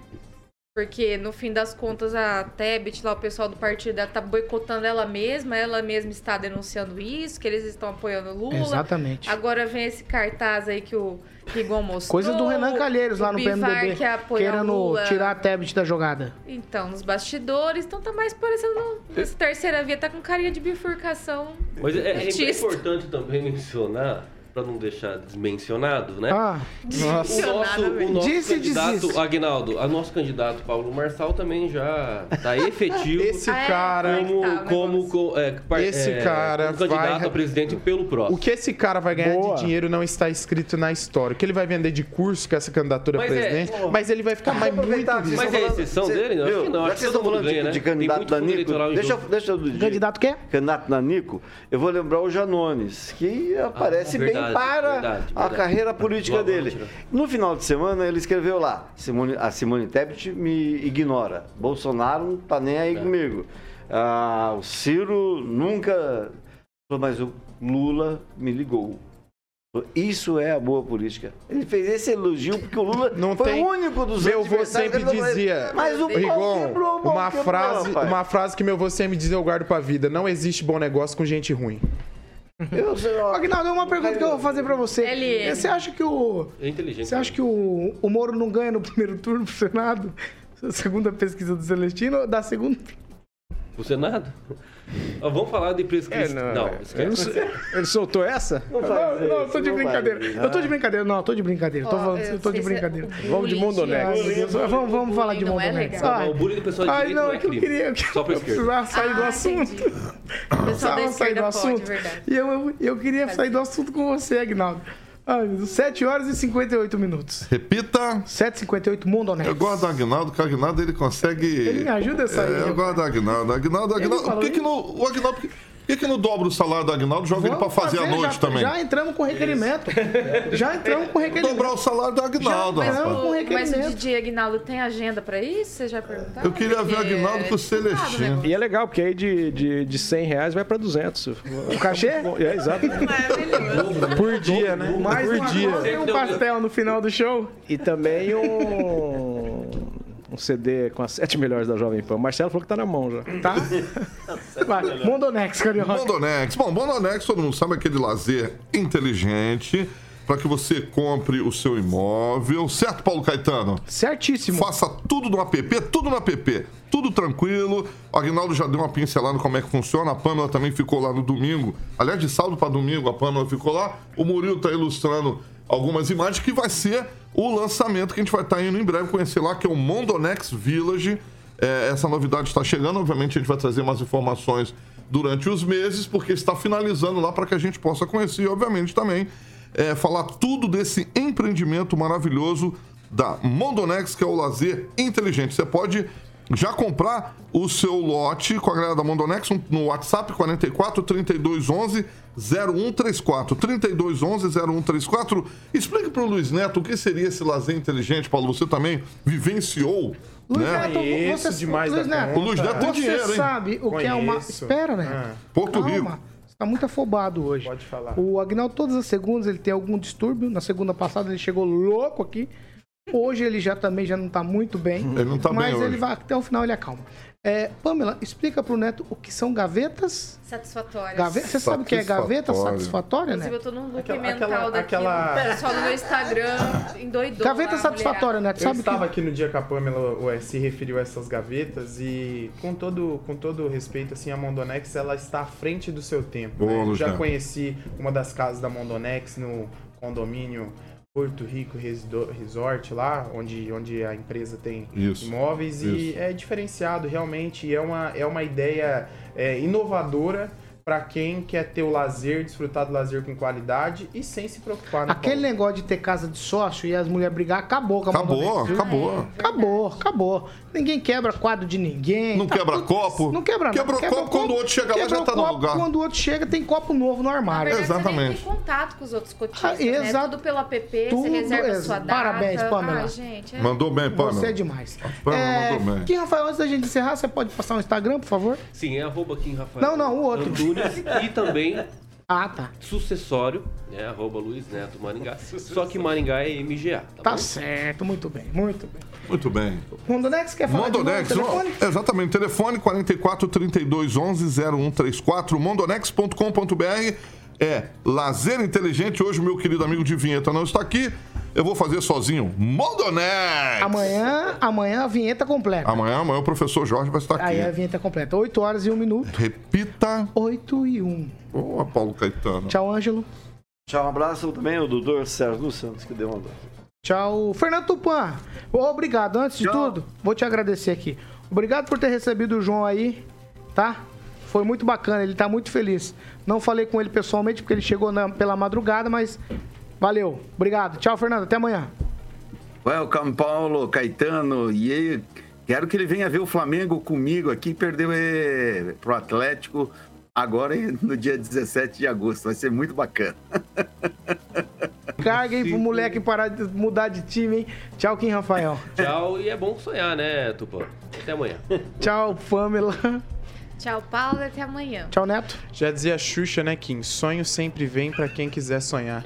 Porque, no fim das contas, a Tebet, lá, o pessoal do partido dela tá boicotando ela mesma, ela mesma está denunciando isso, que eles estão apoiando o Lula. Exatamente. Agora vem esse cartaz aí que o Rigon mostrou. Coisa do Renan Calheiros lá no Bivar PMDB, que o querendo Lula. tirar a Tebet da jogada. Então, nos bastidores, então tá mais parecendo... Essa terceira via tá com carinha de bifurcação Mas é, é petista. importante também mencionar, para não deixar desmencionado, né? Ah, O nosso, o nosso Disse, candidato. Agnaldo, o nosso candidato Paulo Marçal também já tá efetivo. Esse Ah, é? cara. Como é que como, tá o como, negócio? co- é, Esse é, cara como candidato vai- a presidente pelo próximo. O que esse cara vai ganhar Boa. de dinheiro não está escrito na história. O que ele vai vender de curso com essa candidatura a Mas é, presidente, mas ele vai ficar mais muito rico. Mas é exceção dele? Acho Viu? que não, Já acho que todo mundo de, né? de candidato muito da fundo Nico, eleitoral em deixa, deixa eu candidato quê? candidato da Nico, eu vou lembrar o Janones, que aparece Ah, verdade, bem para verdade, a verdade. carreira política dele. No final de semana, ele escreveu lá: Simone- a Simone Tebet me ignora. Bolsonaro não tá nem aí É. comigo. Ah, o Ciro nunca. Mas o Lula me ligou. Isso é a boa política. Ele fez esse elogio porque o Lula Não foi tem- o único dos Meu avô sempre dizia, Mas o Rigon, quebrou, uma quebrou, frase, rapaz." uma frase que meu avô sempre me dizia, eu guardo pra vida. Não existe bom negócio com gente ruim. Eu sei, ó, Agnaldo, uma pergunta que eu vou fazer pra você. LN. Você acha que o... É inteligente. Você acha que o, o Moro não ganha no primeiro turno pro Senado? Segundo a pesquisa do Celestino, da segunda... O Senado? Ó, vamos falar de prescrição. É, não, é. esquece. Ele soltou essa? Não, não, eu tô de brincadeira. Eu tô de brincadeira. Não, eu tô de brincadeira. Tô falando, eu eu tô de é- brincadeira. o Vamos de. Ai, meu Deus. Vamos, vamos falar de Não é. Ai, o bullying do pessoal de direita não, não é é que eu crime. queria, eu Só pra eu esquerda. precisava sair do Ah, assunto. Precisava sair do assunto. E eu, eu queria sair do assunto com você, Agnaldo. Ai, meu Deus. 7 horas e 58 minutos. Repita. 7h58, Mondonex. Eu gosto do Agnaldo, que o Agnaldo ele consegue. Ele me ajuda a sair. É, eu gosto do Agnaldo. Agnaldo, Agnaldo. Por que, que não. O Agnaldo. Por que, por que, que não dobra o salário do Agnaldo joga ele pra Vamos fazer, à noite já, também? Já entramos com requerimento. Já entramos com requerimento. Dobrar o salário do Agnaldo, Mas, rapaz. com o, requerimento. mas o DJ Aguinaldo tem agenda pra isso? Você já perguntou? Eu queria ver o Aguinaldo com o Celestino. E é legal, porque aí de, de, de 100 reais vai pra 200. O cachê? É, exato. Por dia, né? Mais Por dia. Tem um pastel no final do show. E também um, um CD com as sete melhores da Jovem Pan. O Marcelo falou que tá na mão já. Tá? Vai. Mondonex, Carioca. Mondonex. Bom, Mondonex, todo mundo sabe, aquele lazer inteligente para que você compre o seu imóvel. Certo, Paulo Caetano? Certíssimo. Faça tudo no app, tudo no app. Tudo tranquilo. O Agnaldo já deu uma pincelada como é que funciona. A Pâmela também ficou lá no domingo. Aliás, de sábado para domingo, a Pâmela ficou lá. O Murilo está ilustrando algumas imagens que vai ser o lançamento que a gente vai estar indo em breve conhecer lá, que é o Mondonex Village. É, essa novidade está chegando. Obviamente, a gente vai trazer mais informações durante os meses, porque está finalizando lá para que a gente possa conhecer, e, obviamente, também é, falar tudo desse empreendimento maravilhoso da Mondonex, que é o lazer inteligente. Você pode já comprar o seu lote com a galera da Mondonex no WhatsApp 44 32 11 0134 32 11 0134. Explique para o Luiz Neto o que seria esse lazer inteligente, Paulo. Você também vivenciou, Luiz né? Neto, Conheço você, demais Luiz Neto, O Luiz Neto tem você dinheiro, hein? sabe o que é uma... Conheço. Espera, né? Ah. Porto Calma. Rico. Você tá muito afobado hoje. Pode falar. O Agnaldo, todas as segundas, ele tem algum distúrbio. Na segunda passada, ele chegou louco aqui. Hoje ele já também já não tá muito bem. Ele não tá bem Mas ele hoje. vai até o final, ele acalma. É, Pamela, explica pro Neto o que são gavetas. Satisfatórias. Gaveta, você sabe o que é gaveta satisfatória, Inclusive, né? eu tô num loop Aquela- mental aquela- daqui. aquela- O pessoal no meu Instagram endoidou. Gaveta satisfatória, Neto. Eu Sabe estava que... aqui no dia que a Pamela ué, se referiu a essas gavetas e com todo, com todo respeito, assim, a Mondonex, ela está à frente do seu tempo. Boa, né? Eu já conheci uma das casas da Mondonex no condomínio Porto Rico Resort, lá, onde, onde a empresa tem Isso, imóveis e isso. é diferenciado realmente, e é uma, é uma ideia é, inovadora para quem quer ter o lazer, desfrutar do lazer com qualidade e sem se preocupar. né, Aquele negócio de ter casa de sócio e as mulheres brigar, acabou com a Acabou, Mondonex, viu? acabou. Acabou, acabou. Ninguém quebra quadro de ninguém. Não tá quebra tudo- copo. Não quebra nada. Quebrou Quebra copo, quando o outro chega lá, já tá o no copo, lugar. Quando o outro chega, tem copo novo no armário. verdade, você Exatamente. tem contato com os outros cotistas, Ah, né? exato. Tudo pelo app, Tudo, você reserva a ex- sua data. parabéns, Pamela. Ai, gente, é... Mandou bem, Pamela. Você é demais. Pamela É, mandou bem. Kim Rafael, antes da gente encerrar, você pode passar um Instagram, por favor? Sim, é arroba Kim Rafael. Não, não, o outro. E também Ah, tá. sucessório, né? Arroba Luiz Neto Maringá. Só que Maringá é MGA, tá, Tá bom? certo, muito bem, muito bem. Muito bem. Mondonex, quer falar Mondonex, de novo no telefone? exatamente, telefone 44 32 11 0134, mondonex.com.br. É lazer inteligente. Hoje o meu querido amigo de vinheta não está aqui. Eu vou fazer sozinho. Mondonex! Amanhã, amanhã a vinheta completa. Amanhã, amanhã o professor Jorge vai estar aqui. Aí a vinheta completa. 8 horas e 1 minuto. Repita. 8 e 1. Boa, Paulo Caetano. Tchau, Ângelo. Tchau, um abraço também ao doutor Sérgio dos Santos, que deu uma dor. Tchau. Fernando Tupan, obrigado. Antes de tudo, vou te agradecer aqui. Obrigado por ter recebido o João aí, tá? Foi muito bacana, ele tá muito feliz. Não falei com ele pessoalmente porque ele chegou na- pela madrugada, mas valeu. Obrigado. Tchau, Fernando. Até amanhã. Welcome, Paulo, Caetano. E aí, quero que ele venha ver o Flamengo comigo aqui. Perdeu eh, pro Atlético agora no dia 17 de agosto. Vai ser muito bacana. Carga aí pro moleque parar de mudar de time, hein? Tchau, Kim Rafael. Tchau, e é bom sonhar, né, Tupã? Até amanhã. Tchau, Pamela. Tchau, Paulo. Até amanhã. Tchau, Neto. Já dizia a Xuxa, né, Kim? Sonho sempre vem pra quem quiser sonhar.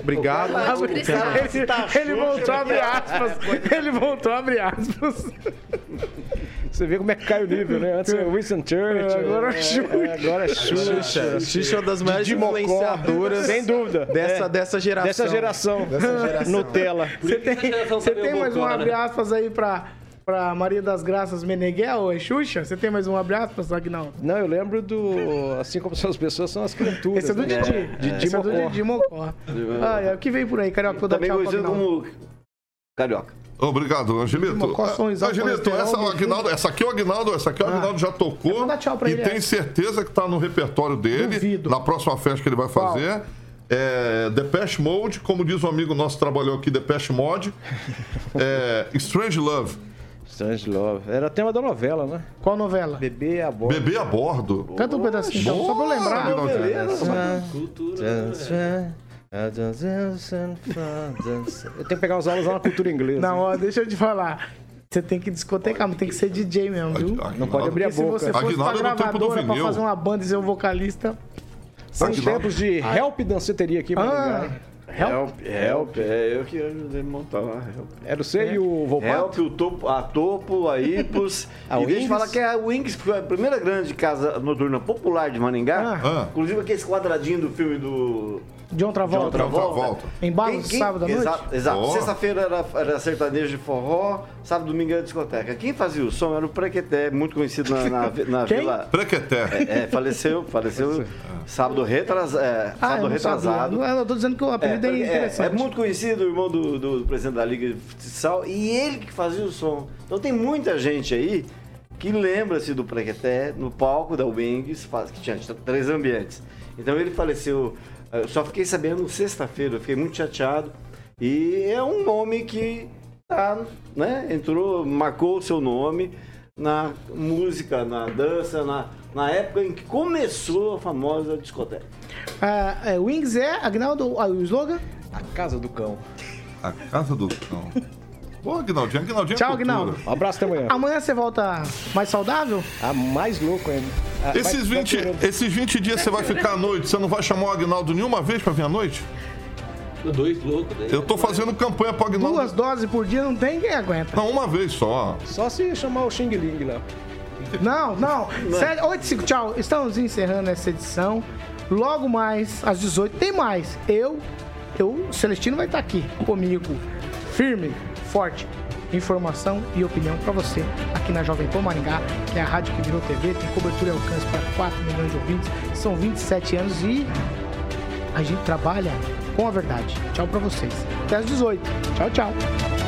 Obrigado. Ele, ele voltou a abrir aspas. Ele voltou a abrir aspas. Você vê como é que cai o nível, né? Antes era Winston Churchill. Agora é é, Xuxa. é, Agora é Xuxa. Xuxa. Xuxa é uma das maiores Didi Mocó. influenciadoras Sem dúvida. dessa, É. dessa geração. Dessa geração. Dessa geração. Nutella. Você tem, geração você também tem é mais um né? abre aspas aí pra, pra Maria das Graças Meneghel é Xuxa? Você tem mais um abre aspas, Agnaldo? Não, eu lembro do. Assim como são as pessoas, são as criaturas. Esse é do né? Didi. Didi Esse é do. Didi Mocó. Ah, é, o que vem por aí, Carioca? Vou dar Também conhecido Agnaldo. como Carioca. Obrigado, Angelito. Angelito, essa, o Aguinaldo, essa aqui o Aguinaldo, essa aqui o Aguinaldo já Eu tocou. vou dar tchau pra e ele, tem essa. certeza que tá no repertório dele. Duvido. Na próxima festa que ele vai Qual? fazer. É, Depeche Mode, como diz um amigo nosso que trabalhou aqui, Depeche Mode. É, Strange Love. Strange Love. Era tema da novela, né? Qual novela? Bebê a bordo. Bebê a bordo. Canta um pedacinho, então, só pra eu lembrar. Eu tenho que pegar os aulas lá na cultura inglesa. Não, ó, deixa eu te falar. Você tem que discotecar, mas tem que ser DJ mesmo, viu? Não pode abrir a Porque se boca. você fosse pra Aguinaldo é do gravadora pra fazer uma banda e ser um vocalista... São Aguinaldo. tempos de help danceteria aqui, Ah, Maringá. Help. Help, help, é eu que ajudei a montar lá. Help. Era você e o Volpato? Help, o topo, a Topo, a Ipos. A e deixa eu Wings. falar que a Wings foi a primeira grande casa noturna popular de Maringá. Ah. Inclusive aquele quadradinho do filme do John Travolta. John Travolta. Travolta. Embalo sábado à noite? Exato, exato. Ó. Sexta-feira era, era sertanejo de forró, sábado e domingo era discoteca. Quem fazia o som era o Prequeté, muito conhecido na, na, na Quem? vila. Prequeté. É, faleceu, faleceu sábado, retras, é, Ah, sábado eu não sabia. retrasado. Não, Eu tô dizendo que o apelido é, é, é, interessante. é muito conhecido, o irmão do, do presidente da Liga de Futsal, e ele que fazia o som. Então tem muita gente aí que lembra-se do Prequeté no palco da Wings, que tinha três ambientes. Então ele faleceu, eu só fiquei sabendo sexta-feira, eu fiquei muito chateado. E é um nome que tá, né, entrou, marcou o seu nome na música, na dança, na, na época em que começou a famosa discoteca. É, Wings é, Agnaldo, ah, o slogan? A casa do cão. A casa do cão. Pô, Aguinaldinho, Aguinaldinho é Tchau. Agnaldo. Um abraço até amanhã. Amanhã você volta mais saudável? Ah, mais louco ainda. Ah, Esses vai- vai 20, ter- esses 20 dias você vai ficar à noite, você não vai chamar o Aguinaldo nenhuma vez pra vir à noite? Dois loucos, né? Eu tô fazendo campanha pro Aguinaldo. Duas doses por dia não tem quem aguenta. Não, uma vez só. Só se chamar o Xing Ling lá. Não, não. Sério, 8 5, tchau. Estamos encerrando essa edição. Logo mais, às 18, tem mais. Eu, eu, o Celestino vai estar aqui comigo. Firme, forte. Informação e opinião para você aqui na Jovem Pan Maringá, que é a rádio que virou TV, tem cobertura e alcance para 4 milhões de ouvintes. São 27 anos e a gente trabalha com a verdade. Tchau para vocês. Até às 18. Tchau, tchau.